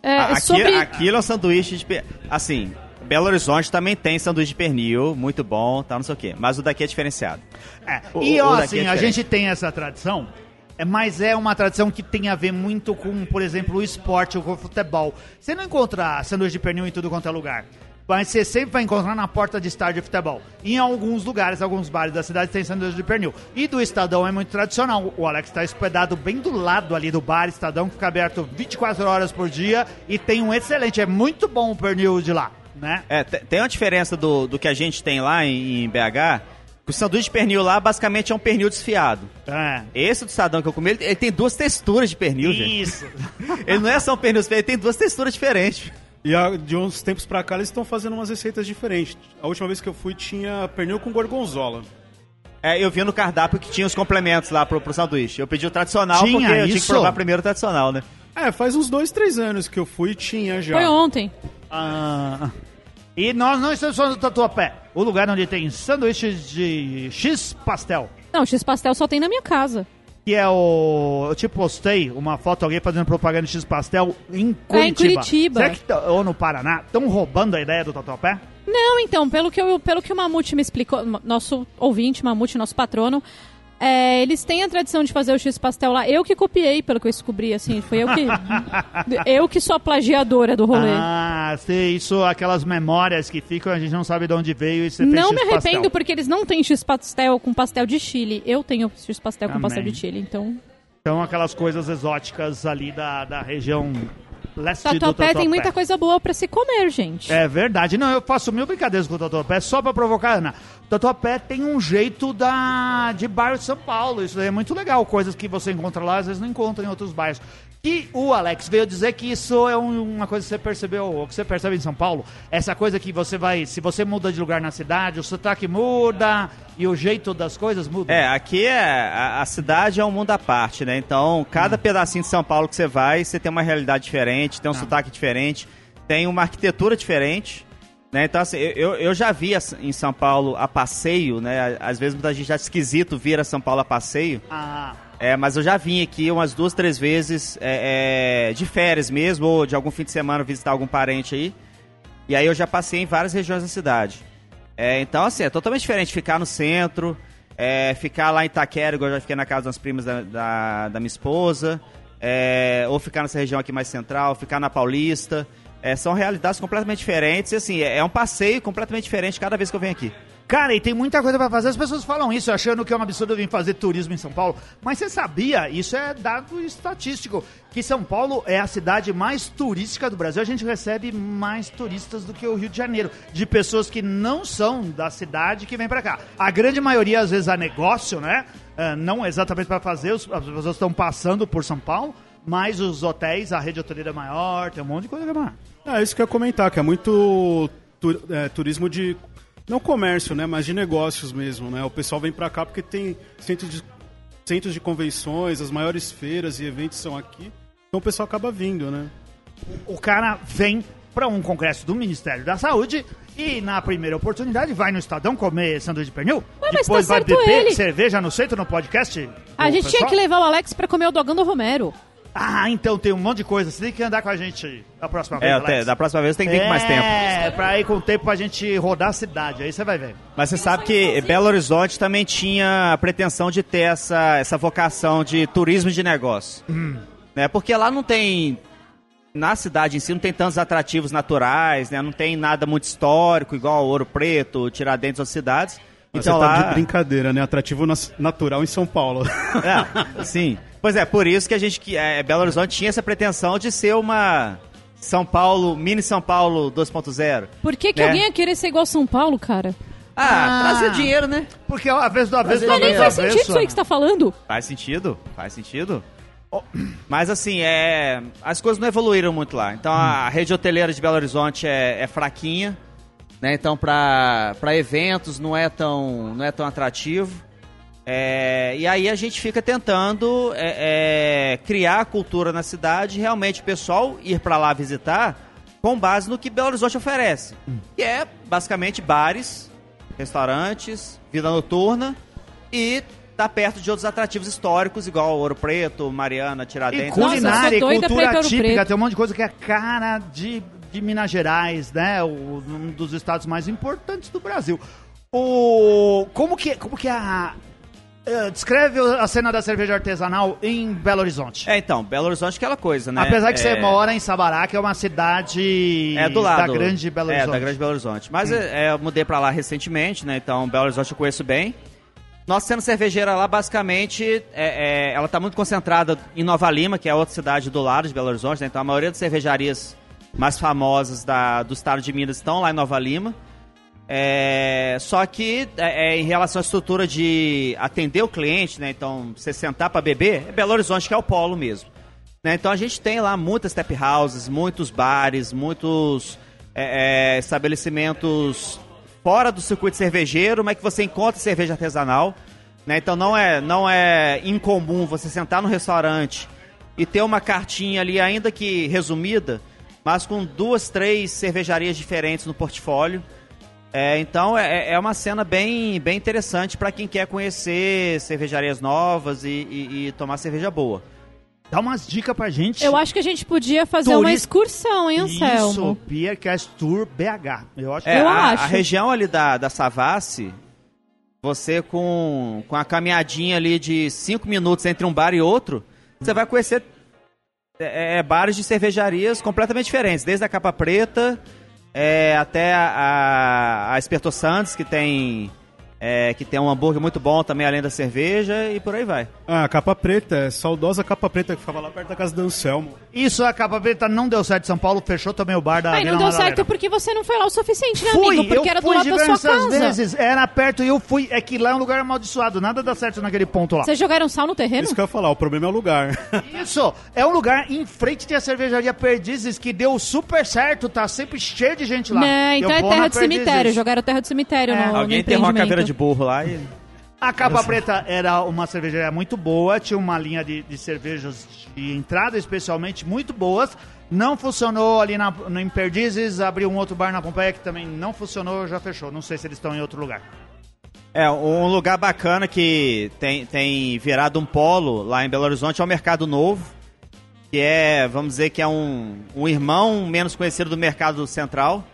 É, Aqui, sobre... Aquilo é um sanduíche de. Assim, Belo Horizonte também tem sanduíche de pernil, muito bom, tá, não sei o quê. Mas o daqui é diferenciado. É, O- e ó, daqui assim, é a gente tem essa tradição, é, mas é uma tradição que tem a ver muito com, por exemplo, o esporte o futebol. Você não encontra sanduíche de pernil em tudo quanto é lugar. Mas você sempre vai encontrar na porta de estádio de futebol. Em alguns lugares, alguns bares da cidade tem sanduíche de pernil. E do Estadão é muito tradicional. O Alex está hospedado bem do lado ali do bar Estadão, que fica aberto 24 horas por dia e tem um excelente, é muito bom o pernil de lá, né? É, te- tem uma diferença do, do que a gente tem lá em, em BH, que o sanduíche de pernil lá basicamente é um pernil desfiado. É. Esse do Estadão que eu comi, ele, ele tem duas texturas de pernil, gente. Isso. Ele não é só um pernil desfiado, ele tem duas texturas diferentes. E a- de uns tempos pra cá eles estão fazendo umas receitas diferentes. A última vez que eu fui tinha pernil com gorgonzola. É, eu vi no cardápio que tinha os complementos lá pro, pro sanduíche. Eu pedi o tradicional Tinha porque eu tinha que isso? provar primeiro o tradicional, né? É, faz uns dois, três anos que eu fui tinha já. Foi ontem. Ah, e nós não estamos falando do Tatuapé, o lugar onde tem sanduíches de X pastel. Não, X-Pastel só tem na minha casa. Que é o. Eu te postei uma foto alguém fazendo propaganda de X pastel em Curitiba. É, em Curitiba. Será que, tá- ou no Paraná, estão roubando a ideia do Tatuapé? Não, então, pelo que, eu, pelo que o Mamute me explicou, nosso ouvinte, Mamute, nosso patrono, é, eles têm a tradição de fazer o X-Pastel lá. Eu que copiei, pelo que eu descobri, assim, foi eu que... eu que sou a plagiadora do rolê. Ah, sei, isso, aquelas memórias que ficam, a gente não sabe de onde veio e você não me arrependo porque eles não têm X-Pastel com pastel de Chile. Eu tenho X-Pastel com pastel de Chile, então... Então, aquelas coisas exóticas ali da, da região leste do Tatuapé Tatuapé. tem muita coisa boa pra se comer, gente. É verdade. Não, eu faço mil brincadeiras com o Tatuapé só pra provocar a Ana. Tatuapé tem um jeito da de bairro de São Paulo. Isso é muito legal. Coisas que você encontra lá, às vezes não encontra em outros bairros. E o Alex veio dizer que isso é um- uma coisa que você percebeu, ou que você percebe em São Paulo. Essa coisa que você vai, se você muda de lugar na cidade, o sotaque muda e o jeito das coisas muda. É, aqui é a, a cidade é um mundo à parte, né? Então, cada Hum. pedacinho de São Paulo que você vai, você tem uma realidade diferente, Ah. tem um sotaque diferente, tem uma arquitetura diferente. Né? Então, assim, eu, eu já vi as- em São Paulo a passeio, né? Às vezes muita gente acha esquisito vir a São Paulo a passeio. Ah, É, mas eu já vim aqui umas duas, três vezes é, é, de férias mesmo, ou de algum fim de semana visitar algum parente aí. E aí eu já passei em várias regiões da cidade. É, então, assim, é totalmente diferente ficar no centro, é, ficar lá em Itaquera, igual eu já fiquei na casa das primas da, da, da minha esposa, é, ou ficar nessa região aqui mais central, ficar na Paulista. É, são realidades completamente diferentes e, assim, é, é um passeio completamente diferente cada vez que eu venho aqui. Cara, e tem muita coisa pra fazer. As pessoas falam isso achando que é um absurdo vir fazer turismo em São Paulo. Mas você sabia, isso é dado estatístico, que São Paulo é a cidade mais turística do Brasil. A gente recebe mais turistas do que o Rio de Janeiro, de pessoas que não são da cidade que vêm pra cá. A grande maioria, às vezes, a negócio, né? Ah, não exatamente pra fazer, as pessoas estão passando por São Paulo, mas os hotéis, a rede hoteleira é maior, tem um monte de coisa que é maior. É isso que eu ia comentar, que é muito tu- é, turismo de. Não comércio, né? Mas de negócios mesmo, né? O pessoal vem pra cá porque tem centros de, centros de convenções, as maiores feiras e eventos são aqui. Então o pessoal acaba vindo, né? o cara vem para um congresso do Ministério da Saúde e na primeira oportunidade vai no Estadão comer sanduíche de pernil. Ué, mas depois tá vai certo beber ele. cerveja no centro no podcast. A gente tinha pessoal. que levar o Alex pra comer o dogão do Romero. Ah, então tem um monte de coisa. Você tem que andar com a gente a próxima vez. É, Alex. até, da próxima vez tem que vir com mais tempo. É, pra ir com o tempo pra gente rodar a cidade. Aí você vai ver. Mas você sabe que Belo Horizonte também tinha a pretensão de ter essa, essa vocação de turismo de negócio. Né? Porque lá não tem. Na cidade em si não tem tantos atrativos naturais, né? Não tem nada muito histórico, igual Ouro Preto, Tiradentes, outras cidades. Então você tá lá. de brincadeira, né? Atrativo natural em São Paulo. É, sim. Pois é, por isso que a gente, que é, Belo Horizonte tinha essa pretensão de ser uma São Paulo, mini São Paulo 2.0. Por que, que É. alguém ia querer ser igual São Paulo, cara? Ah, Ah. trazer dinheiro, né? Porque a vez do avesso do Mas nem avesso faz sentido avesso, isso aí que você tá falando. Faz sentido, faz sentido. Mas assim, é, as coisas não evoluíram muito lá. Então a rede hoteleira de Belo Horizonte é, é fraquinha, né? Então para eventos não é tão não é tão atrativo. É, e aí a gente fica tentando é, é, criar a cultura na cidade, e realmente o pessoal ir para lá visitar com base no que Belo Horizonte oferece, que é basicamente bares, restaurantes, vida noturna e tá perto de outros atrativos históricos, igual Ouro Preto, Mariana, E Tiradentes. Nossa, culinária e doida pra ir cultura típica, tem um monte de coisa que é cara de, de Minas Gerais, né? O- um dos estados mais importantes do Brasil. O, como que, como que a... eh, descreve a cena da cerveja artesanal em Belo Horizonte. É, então, Belo Horizonte é aquela coisa, né? Apesar que é, você mora em Sabará, que é uma cidade É do lado. da grande Belo Horizonte. É, da grande Belo Horizonte. Mas é, eu mudei pra lá recentemente, né? Então, Belo Horizonte eu conheço bem. Nossa cena cervejeira lá, basicamente, é, é, ela tá muito concentrada em Nova Lima, que é outra cidade do lado de Belo Horizonte, né? Então, a maioria das cervejarias mais famosas da, do estado de Minas estão lá em Nova Lima. É, só que é, é, em relação à estrutura de atender o cliente, né? Então, você sentar para beber, é Belo Horizonte que é o polo mesmo. né? Então a gente tem lá muitas tap houses, muitos bares, muitos é, é, estabelecimentos fora do circuito cervejeiro, mas que você encontra cerveja artesanal. Né? Então não é, não é incomum você sentar no restaurante e ter uma cartinha ali, ainda que resumida, mas com duas, três cervejarias diferentes no portfólio. É, então é, é uma cena bem, bem interessante para quem quer conhecer cervejarias novas e, e- e tomar cerveja boa. Dá umas dicas pra gente. Eu acho que a gente podia fazer uma excursão, hein, Isso, Anselmo? Beercast Tour BH. Eu acho É, Eu a, acho. a região ali da, da Savassi, você com, com a caminhadinha ali de cinco minutos entre um bar e outro, você vai conhecer é, é, bares de cervejarias completamente diferentes, desde a Capa Preta é, até a, a, a Esperto Santos, que tem, é, que tem um hambúrguer muito bom também, além da cerveja, e por aí vai. Ah, a capa preta, é saudosa capa preta que ficava lá perto da casa do Anselmo. Isso, a capa preta não deu certo em São Paulo, fechou também o bar da Aí Vila não deu Madalena. certo porque você não foi lá o suficiente, né, Fui, amigo? Porque eu era do fui lado da sua diversas casa. vezes, era perto e eu fui. É que lá é um lugar amaldiçoado, nada dá certo naquele ponto lá. Vocês jogaram sal no terreno? Isso que eu ia falar, o problema é o lugar. Isso, é um lugar em frente tem a cervejaria Perdizes que deu super certo, tá sempre cheio de gente lá. Não, então Eu é terra de cemitério. Jogaram terra de cemitério É. no, no Alguém enterrou uma caveira de burro lá e... A Capa Preta era uma cervejaria muito boa, tinha uma linha de, de cervejas de entrada especialmente muito boas. Não funcionou ali na, no em Perdizes, abriu um outro bar na Pompeia que também não funcionou, já fechou. Não sei se eles estão em outro lugar. É, um lugar bacana que tem, tem virado um polo lá em Belo Horizonte é o Mercado Novo, que é, vamos dizer, que é um, um irmão menos conhecido do Mercado Central.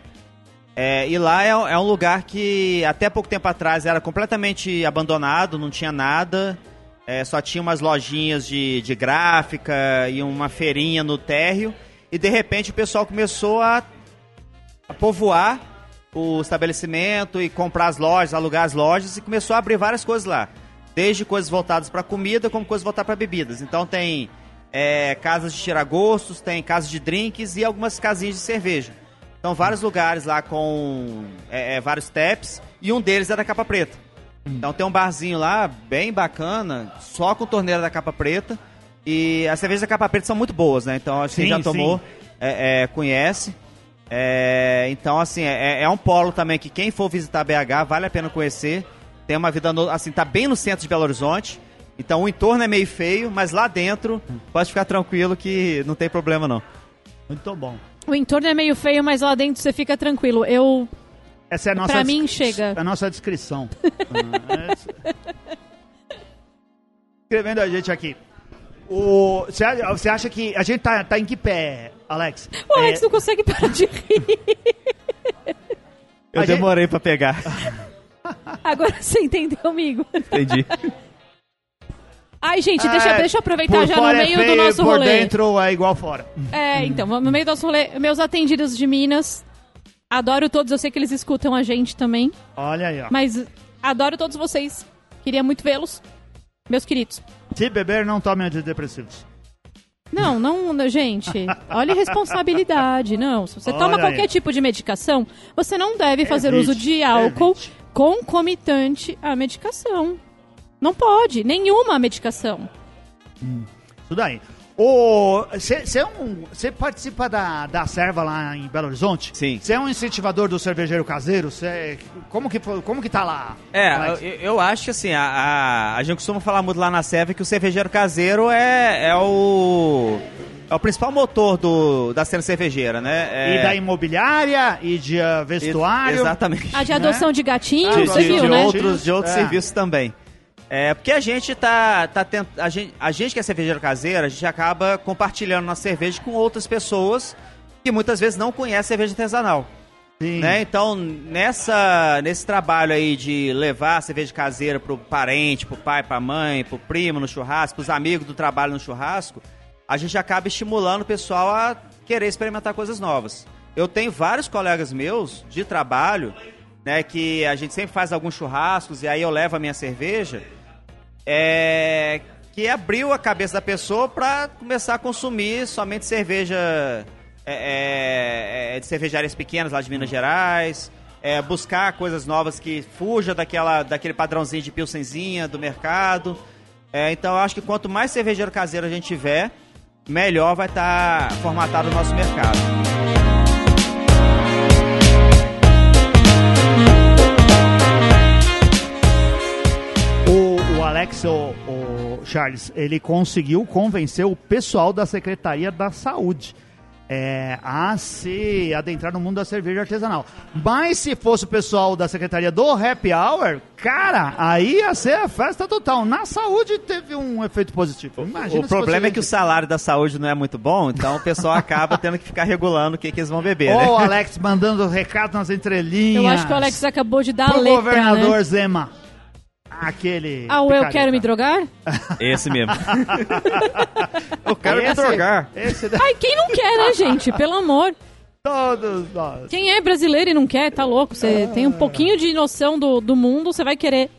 É, e lá é, é um lugar que até pouco tempo atrás era completamente abandonado, não tinha nada, é, só tinha umas lojinhas de, de gráfica e uma feirinha no térreo. E de repente o pessoal começou a, a povoar o estabelecimento e comprar as lojas, alugar as lojas e começou a abrir várias coisas lá. Desde coisas voltadas para comida, como coisas voltadas para bebidas. Então tem é, casas de tirar gostos, tem casas de drinks e algumas casinhas de cerveja. Então vários lugares lá com é, é, vários taps e um deles é da Capa Preta. Então tem um barzinho lá bem bacana, só com torneira da Capa Preta. E as cervejas da Capa Preta são muito boas, né? Então acho que quem já tomou é, é, conhece. É, então, assim, é, é um polo também que quem for visitar BH vale a pena conhecer. Tem uma vida, no- assim, tá bem no centro de Belo Horizonte. Então o entorno é meio feio, mas lá dentro pode ficar tranquilo que não tem problema não. Muito bom. O entorno é meio feio, mas lá dentro você fica tranquilo. Eu. Essa é a nossa Pra mim, chega. A nossa descrição. Escrevendo a gente aqui. O, você, acha que. A gente tá, tá em que pé, Alex? O Alex É, não consegue parar de rir. Eu A gente- demorei pra pegar. Agora você entendeu, amigo? Entendi. Ai, gente, deixa, é, deixa eu aproveitar por já no é meio do feio, nosso por rolê. dentro é igual fora. É, então, no meio do nosso rolê, meus atendidos de Minas. Adoro todos, eu sei que eles escutam a gente também. Olha aí, ó. Mas adoro todos vocês. Queria muito vê-los. Meus queridos. Se beber, não tome antidepressivos. Não, não, não, gente. Olha a responsabilidade. Não, se você Olha toma aí. qualquer tipo de medicação, você não deve fazer Evite, uso de álcool evite. concomitante à medicação. Não pode, nenhuma medicação. Tudo aí. Você é um, cê participa da, da serva lá em Belo Horizonte? Sim. Você é um incentivador do cervejeiro caseiro? Cê, como, que, foi- como que tá lá? É, Alex? eu, eu acho que assim, a, a, a gente costuma falar muito lá na Serva que o cervejeiro caseiro é, é o. É o principal motor do, da cena cervejeira, né? É, E da imobiliária, e de ah, vestuário. Exatamente. A de adoção de gatinho, Ah, você de- viu, de né? outros, de outros É. serviços também. É, porque a gente tá, tá tent... a, gente, a gente que é cervejeiro caseiro, a gente acaba compartilhando nossa cerveja com outras pessoas que muitas vezes não conhecem cerveja artesanal. Sim. Né? Então, nessa, nesse trabalho aí de levar a cerveja caseira pro parente, pro pai, pra mãe, pro primo no churrasco, pros amigos do trabalho no churrasco, a gente acaba estimulando o pessoal a querer experimentar coisas novas. Eu tenho vários colegas meus de trabalho, né, que a gente sempre faz alguns churrascos e aí eu levo a minha cerveja, é, que abriu a cabeça da pessoa para começar a consumir somente cerveja é, é, de cervejarias pequenas lá de Minas Gerais, é, buscar coisas novas que fuja daquela, daquele padrãozinho de pilsenzinha do mercado. É, então eu acho que quanto mais cervejeiro caseiro a gente tiver, melhor vai estar formatado o nosso mercado. Alex, o, o Charles, ele conseguiu convencer o pessoal da Secretaria da Saúde é, a se adentrar no mundo da cerveja artesanal. Mas se fosse o pessoal da Secretaria do Happy Hour, cara, aí ia ser a festa total. Na saúde teve um efeito positivo. Imagina o problema fosse é que o salário da saúde não é muito bom, então o pessoal acaba tendo que ficar regulando o que, que eles vão beber, né? Ó, o Alex mandando recado nas entrelinhas. Eu acho que o Alex acabou de dar a letra, governador né? Zema. Aquele. Ah, o eu quero me drogar? Esse mesmo. eu quero me Esse- drogar. Esse da... Ai, quem não quer, né, gente? Pelo amor. Todos nós. Quem é brasileiro e não quer, tá louco. Você tem um pouquinho de noção do, do mundo, você vai querer.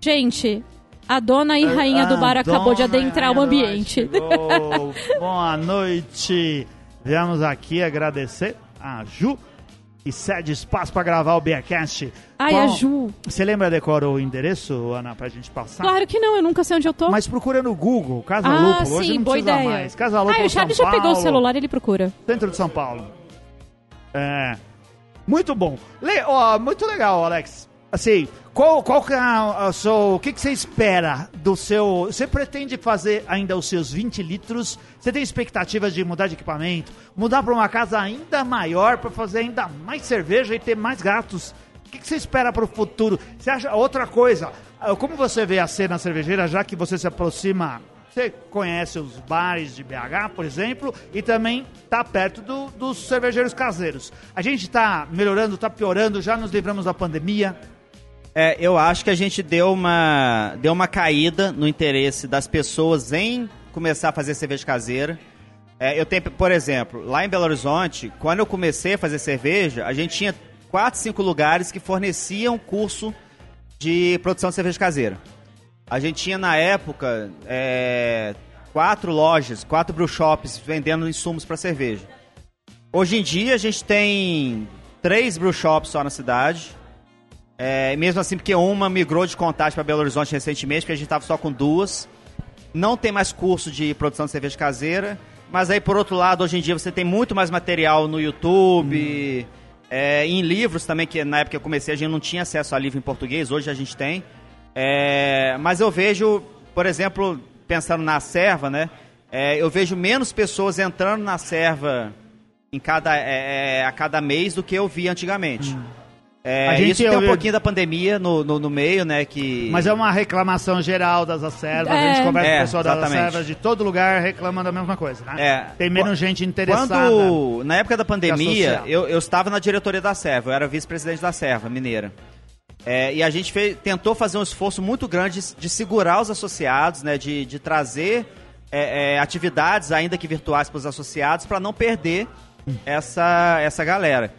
Gente, a dona e rainha do bar Ah, acabou de adentrar o ambiente. Boa noite. Viemos aqui agradecer a Ju, que cede espaço para gravar o Beercast. Ai, Qual- a Ju. Você lembra, decora o endereço, Ana, pra gente passar? Claro que não, eu nunca sei onde eu tô. Mas procura no Google, Casa ah, Lúpulo. Hoje sim, não boa precisa ideia. mais. Casa Lúpulo, ah, o Charles já pegou o celular, ele procura. Centro de São Paulo. É. Muito bom. Le, ó, muito legal, Alex. Assim, qual, qual que é a, a sua- o que, que você espera do seu... Você pretende fazer ainda os seus 20 litros? Você tem expectativas de mudar de equipamento? Mudar para uma casa ainda maior para fazer ainda mais cerveja e ter mais gatos? O que, que você espera para o futuro? Você acha outra coisa? ah, Como você vê a cena cervejeira, já que você se aproxima você conhece os bares de BH, por exemplo, e também está perto do- dos cervejeiros caseiros. A gente está melhorando, está piorando, já nos livramos da pandemia. É, eu acho que a gente deu uma, deu uma caída no interesse das pessoas em começar a fazer cerveja caseira. É, eu tenho, por exemplo, lá em Belo Horizonte, quando eu comecei a fazer cerveja, a gente tinha quatro, cinco lugares que forneciam curso de produção de cerveja caseira. A gente tinha na época é, quatro lojas, quatro brew shops vendendo insumos para cerveja. Hoje em dia a gente tem três brew shops só na cidade. É, mesmo assim, porque uma migrou de Contagem para Belo Horizonte recentemente, porque a gente estava só com duas. Não tem mais curso de produção de cerveja caseira. Mas aí, por outro lado, hoje em dia você tem muito mais material no YouTube, hum. é, em livros também, que na época que eu comecei a gente não tinha acesso a livro em português, hoje a gente tem. É, mas eu vejo, por exemplo, pensando na serva, né? É, eu vejo menos pessoas entrando na serva em cada, é, é, a cada mês do que eu vi antigamente. Hum. É, a gente isso tem um pouquinho da pandemia no, no, no, meio, né? Que... Mas é uma reclamação geral das acervas. É. A gente conversa com o pessoal das acervas de todo lugar reclamando a mesma coisa, né? É. Tem menos gente interessada. Quando, na época da pandemia, eu, eu estava na diretoria da serva, eu era vice-presidente da serva mineira. É, e a gente fez, tentou fazer um esforço muito grande de, de segurar os associados, né, de, de trazer é, é, atividades, ainda que virtuais, para os associados, para não perder essa, essa galera.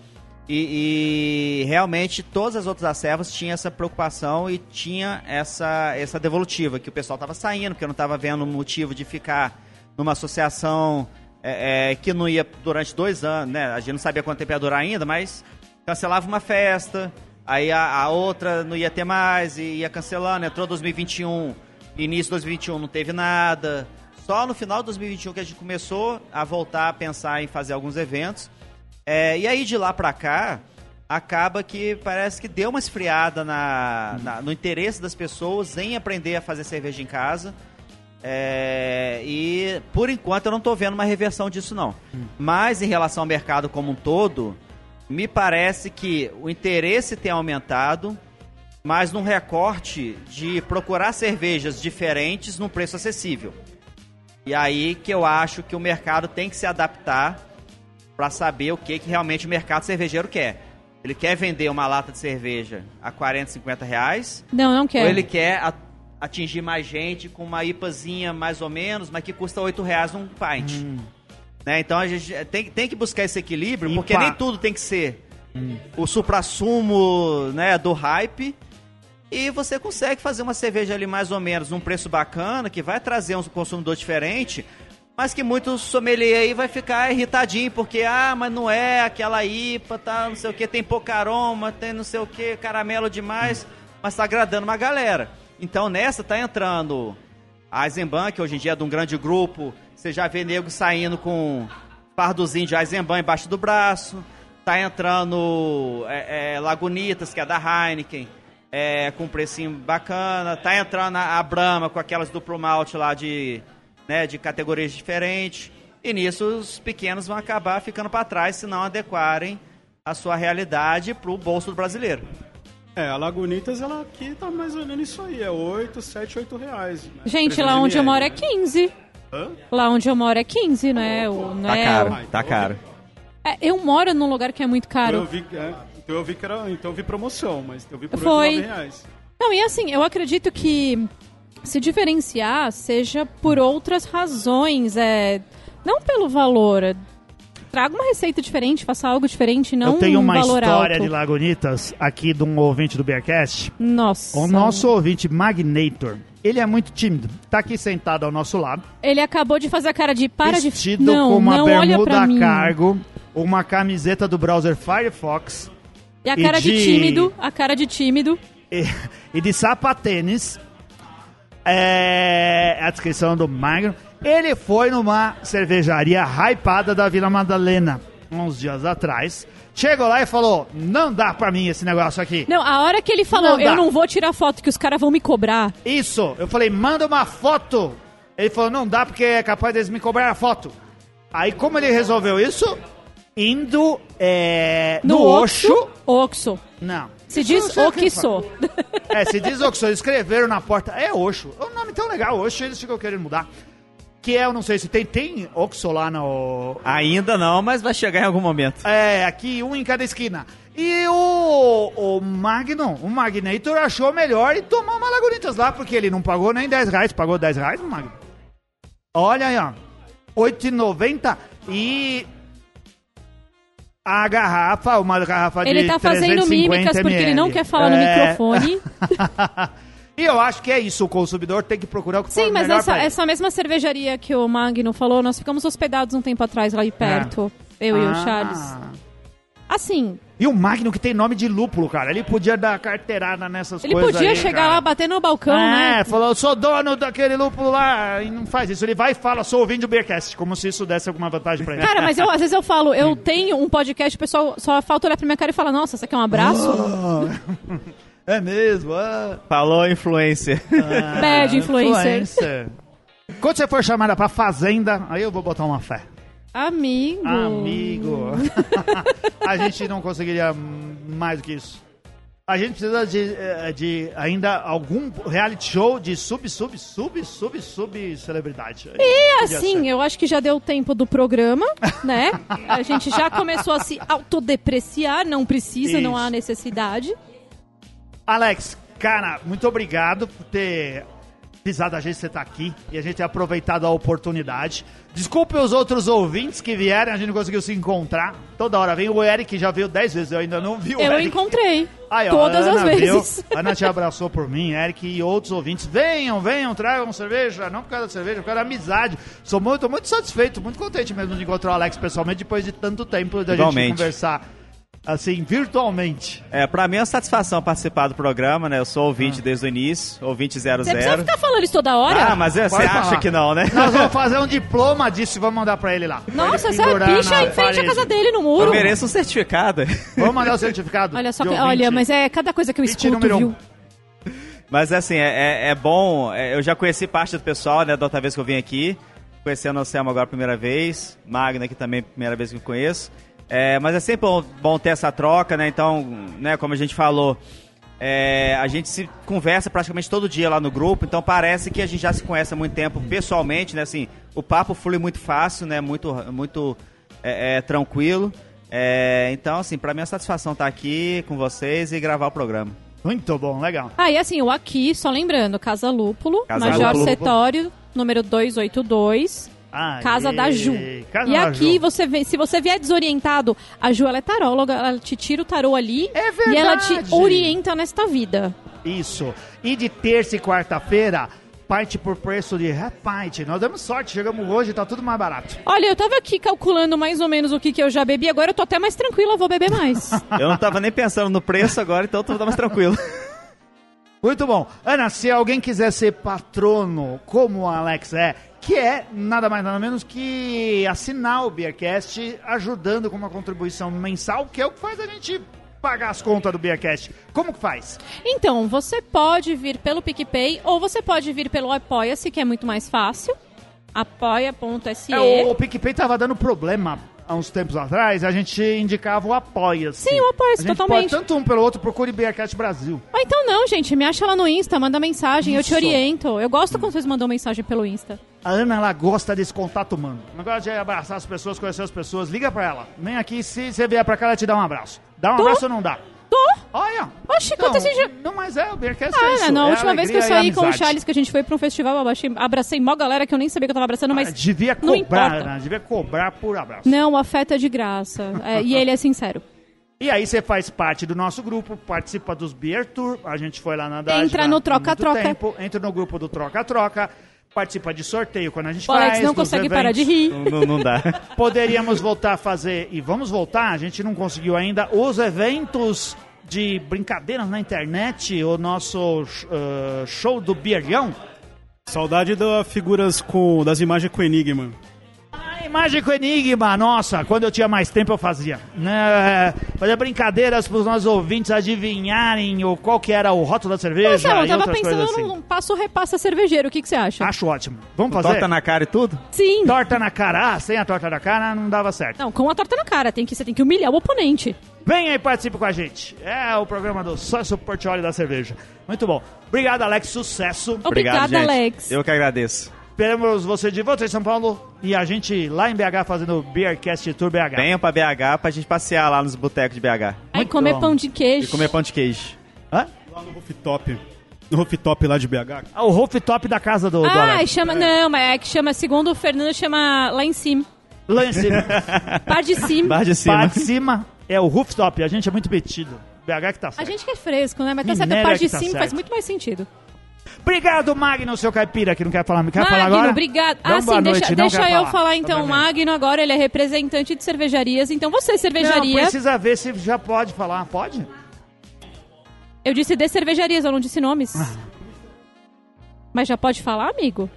E, e, realmente todas as outras acervas tinham essa preocupação e tinha essa, essa devolutiva, que o pessoal estava saindo, porque não estava vendo motivo de ficar numa associação é, é, que não ia durante dois anos, né? A gente não sabia quanto tempo ia durar ainda, mas cancelava uma festa, Aí a, a, outra não ia ter mais e ia cancelando. Entrou 2021, início de 2021 não teve nada. Só no final de 2021 que a gente começou a voltar a pensar em fazer alguns eventos. É, e aí de lá pra cá, acaba que parece que deu uma esfriada na, na, no interesse das pessoas em aprender a fazer cerveja em casa. É, e por enquanto eu não estou vendo uma reversão disso não. Hum. Mas em relação ao mercado como um todo, me parece que o interesse tem aumentado, mas num recorte de procurar cervejas diferentes num preço acessível. E aí que eu acho que o mercado tem que se adaptar para saber o que, que realmente o mercado cervejeiro quer. Ele quer vender uma lata de cerveja a 40, 50 reais? Não, não quer. Ou ele quer atingir mais gente com uma IPAzinha mais ou menos, mas que custa 8 reais um pint. Hum. Né? Então a gente tem, tem que buscar esse equilíbrio, porque nem tudo tem que ser hum. o supra-sumo né, do hype. E você consegue fazer uma cerveja ali mais ou menos num preço bacana, que vai trazer um consumidor diferente, mas que muito sommelier aí vai ficar irritadinho, porque, ah, mas não é aquela IPA, tá, não sei o que, tem pouco aroma, tem não sei o que, caramelo demais, mas tá agradando uma galera. Então nessa tá entrando a Eisenbahn, que hoje em dia é de um grande grupo, você já vê nego saindo com fardozinho de Eisenbahn embaixo do braço. Tá entrando é, é, Lagunitas, que é da Heineken, é, com um precinho bacana. Tá entrando a, a Brahma com aquelas duplo malte lá de, né, de categorias diferentes. E nisso os pequenos vão acabar ficando para trás se não adequarem a sua realidade para o bolso do brasileiro. É, a Lagunitas, ela aqui tá mais ou menos isso aí, é 8, 7, 8 reais. Né? Gente, lá onde eu moro é 15. Hã? Lá onde eu moro é 15, né? O, não tá é caro, o... tá então caro. É, eu moro num lugar que é muito caro. Eu vi, é, então eu vi que era. Então eu vi promoção, mas eu vi por Foi. reais. Não, e assim, eu acredito que se diferenciar seja por outras razões. É, não pelo valor. Traga uma receita diferente, faça algo diferente, não Eu tenho uma um história alto. de Lagunitas aqui de um ouvinte do Bearcast. Nossa. O nosso ouvinte Magnator. Ele é muito tímido. Tá aqui sentado ao nosso lado. Ele acabou de fazer a cara de para vestido de não, com uma não bermuda cargo, uma camiseta do browser Firefox. E a cara e de... de... tímido, a cara de tímido. E, e de sapatênis. É a descrição do Magno. Ele foi numa cervejaria hypada da Vila Madalena uns dias atrás Chegou lá e falou: Não dá pra mim esse negócio aqui. Não, a hora que ele falou: não Eu não vou tirar foto, que os caras vão me cobrar. Isso, eu falei: Manda uma foto. Ele falou: Não dá porque é capaz deles me cobrar a foto. Aí, como ele resolveu isso? Indo é, no, no Oxo. Oxo. Não. Se diz Oxo. É, se diz Oxo. Escreveram na porta. É Oxo. É um nome tão legal, Oxo. Eles ficam querendo mudar. Que é, eu não sei se tem, tem Oxo lá no... Ainda não, mas vai chegar em algum momento. É, aqui um em cada esquina. E o, o Magnum, o Magnator achou melhor e tomou uma Lagunitas lá, porque ele não pagou nem 10 reais, pagou 10 reais Magnum. Olha aí, ó. 8,90 e... a garrafa, uma garrafa de Ele tá fazendo 350 mímicas porque ele não quer falar no É. microfone. e eu acho que é isso, o consumidor tem que procurar o que Sim, for mas essa, essa mesma cervejaria que o Magno falou, nós ficamos hospedados um tempo atrás lá aí perto. Eu e o Ah. Charles. Assim, E o Magno que tem nome de lúpulo, cara. Ele podia dar carteirada nessas ele coisas podia aí, chegar cara. lá, bater no balcão, é, né? falou, eu sou dono daquele lúpulo lá, e não faz isso. Ele vai e fala, sou ouvinte do Beercast, como se isso desse alguma vantagem pra ele. Cara, mas eu, às vezes eu falo, eu tenho um podcast, o pessoal só falta olhar pra minha cara e falar, nossa, isso aqui é um abraço? é mesmo, ah. Falou influencer. Bad influencer. influencer. Quando você for chamada pra fazenda, aí eu vou botar uma fé. Amigo. Amigo. a gente não conseguiria mais do que isso. A gente precisa de, eh, de ainda algum reality show de sub, sub, sub, sub, sub celebridade. E assim, eu acho que já deu tempo do programa, né? A gente já começou a se autodepreciar, não precisa, não Isso. há necessidade. Alex, cara, muito obrigado por ter pisado a gente, você tá aqui e a gente ter aproveitado a oportunidade. Desculpe os outros ouvintes que vieram, a gente não conseguiu se encontrar. Toda hora vem o Eric, já veio 10 vezes, eu ainda não vi o Eu Eric. encontrei. Aí, ó, todas as Ana viu, vezes. a Ana te abraçou por mim, Eric e outros ouvintes. Venham, venham, tragam cerveja. Não por causa da cerveja, por causa da amizade. Sou muito, muito satisfeito, muito contente mesmo de encontrar o Alex pessoalmente depois de tanto tempo da gente Igualmente. conversar assim, virtualmente. É, pra mim é uma satisfação participar do programa, né? Eu sou ouvinte desde o início, ouvinte 00. Você precisa ficar falando isso toda hora? Ah, mas é, você Pode acha falar. que não, né? Nós vamos fazer um diploma disso e vamos mandar pra ele lá. Nossa, essa pendurar bicha em frente à casa dele no Eu muro. mereço um certificado. Vamos mandar o certificado. Olha só, que, olha, mas é cada coisa que eu escuto, número viu? um. Mas assim, é, é- é bom. é, eu já conheci parte do pessoal, né, da outra vez que eu vim aqui. Conhecendo o Anselmo agora a primeira vez. Magna aqui também, primeira vez que eu conheço. É, mas é sempre bom, bom ter essa troca, né? Então, né, como a gente falou, é, a gente se conversa praticamente todo dia lá no grupo, então parece que a gente já se conhece há muito tempo pessoalmente, né? Assim, o papo flui muito fácil, né? Muito, muito é, é, tranquilo. É, então, assim, pra mim é uma satisfação estar aqui com vocês e gravar o programa. Muito bom, legal. Ah, e assim, o aqui, só lembrando, Casa Lúpulo, Casa Major Lúpulo. Setório, número 282, Aê, Casa da Ju. Casa e da aqui, Ju. você vê, se você vier desorientado, a Ju, ela é taróloga, ela te tira o tarô ali É e ela te orienta nesta vida. Isso. E de terça e quarta-feira, parte por preço de pint. Nós demos sorte, chegamos hoje, tá tudo mais barato. Olha, eu tava aqui calculando mais ou menos o que, que eu já bebi, agora eu tô até mais tranquila, vou beber mais. Eu não tava nem pensando no preço agora, então eu tô mais tranquilo. Muito bom. Ana, se alguém quiser ser patrono, como o Alex é, que é nada mais nada menos que assinar o Beercast, ajudando com uma contribuição mensal, que é o que faz a gente pagar as contas do Beercast. Como que faz? Então, você pode vir pelo PicPay ou você pode vir pelo Apoia-se, que é muito mais fácil. apoia.se. É, o, o PicPay tava dando problema há uns tempos atrás, a gente indicava o Apoia-se. Sim, o Apoia-se, totalmente. Pode, tanto um pelo outro, procure Beercast Brasil. Ou então não, gente, me acha lá no Insta, manda mensagem, eu te Isso. oriento. Eu gosto quando vocês mandam mensagem pelo Insta. A Ana, ela gosta desse contato humano. O negócio de abraçar as pessoas, conhecer as pessoas. Liga pra ela. Vem aqui, se você vier pra cá, ela te dá um abraço. Dá um Tô. abraço ou não dá? Tô! Olha! Oxi, quanto esse dia- Não, mas é, o Beercast é Ah, isso. na é última vez que eu saí com o. Charles, que a gente foi pra um festival, eu abracei, abracei mó galera que eu nem sabia que eu tava abraçando, mas. Ah, devia não cobrar, importa. Ana, devia cobrar por abraço. Não, o afeto é de graça. É, e ele é sincero. E aí você faz parte do nosso grupo, participa dos Beer Tour, a gente foi lá na Dádiva Entra no há Troca entra no grupo do Troca Participa de sorteio quando a gente O Alex faz, não dos consegue parar de eventos. rir. Não, não, não dá. Poderíamos voltar a fazer, e vamos voltar, a gente não conseguiu ainda, os eventos de brincadeiras na internet, o nosso uh, show do Beergão. Saudade das figuras com. das imagens com Enigma. Mágico Enigma, nossa, quando eu tinha mais tempo eu fazia. Né? Fazer brincadeiras para os nossos ouvintes adivinharem o, qual que era o rótulo da cerveja Marcelo, eu tava pensando assim. num passo repassa cervejeiro, o que, que você acha? Acho ótimo. Vamos fazer? Torta na cara e tudo? Sim. Torta na cara, ah, sem a torta na cara não dava certo. Não, com a torta na cara, tem que, você tem que humilhar o oponente. Vem aí, participe com a gente. É o programa do Sócio Portioli da Cerveja. Muito bom. Obrigado, Alex. Sucesso. Obrigada, gente. Alex. Eu que agradeço. Esperamos você de volta em São Paulo e a gente lá em BH fazendo Beercast Tour BH. Venham pra BH pra gente passear lá nos botecos de BH. Aí comer bom. pão de queijo. E comer pão de queijo. Hã? Lá no rooftop. No rooftop lá de BH. Ah, o rooftop da casa do, do Ah, Alex. chama. Não, mas é que chama, segundo o Fernando, chama lá em cima. Lá em cima. Par de cima. Bar de cima. Par de cima é o rooftop. A gente é muito metido. BH que tá A certo. gente que é fresco, né? Mas tá certo, Minério a par é de tá cima certo. faz muito mais sentido. Obrigado, Magno, seu caipira, que não quer falar. Quer falar Magno, agora? obrigado. Dá uma Ah, boa sim, noite, deixa, não deixa eu falar. falar então. O. Magno agora, ele é representante de cervejarias. Então você, Não, cervejaria... precisa ver se já pode falar. Pode? Eu disse de cervejarias, eu não disse nomes. Ah. Mas já pode falar, amigo?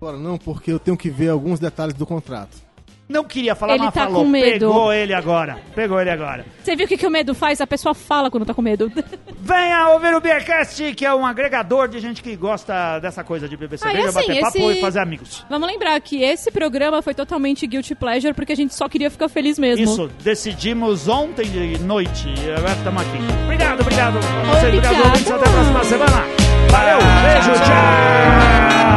Agora não, porque eu tenho que ver alguns detalhes do contrato. Não queria falar, ele mas tá falou. Com medo. Pegou ele agora. Pegou ele agora. Você viu o que, que o medo faz? A pessoa fala quando tá com medo. Venha ouvir o Beercast, que é um agregador de gente que gosta dessa coisa de beber ah, cerveja, assim, bater esse... papo e fazer amigos. Vamos lembrar que esse programa foi totalmente guilty pleasure, porque a gente só queria ficar feliz mesmo. Isso, decidimos ontem de noite agora estamos aqui. Obrigado, obrigado. Vocês, obrigado, obrigado. Até a próxima semana. Valeu, beijo, tchau.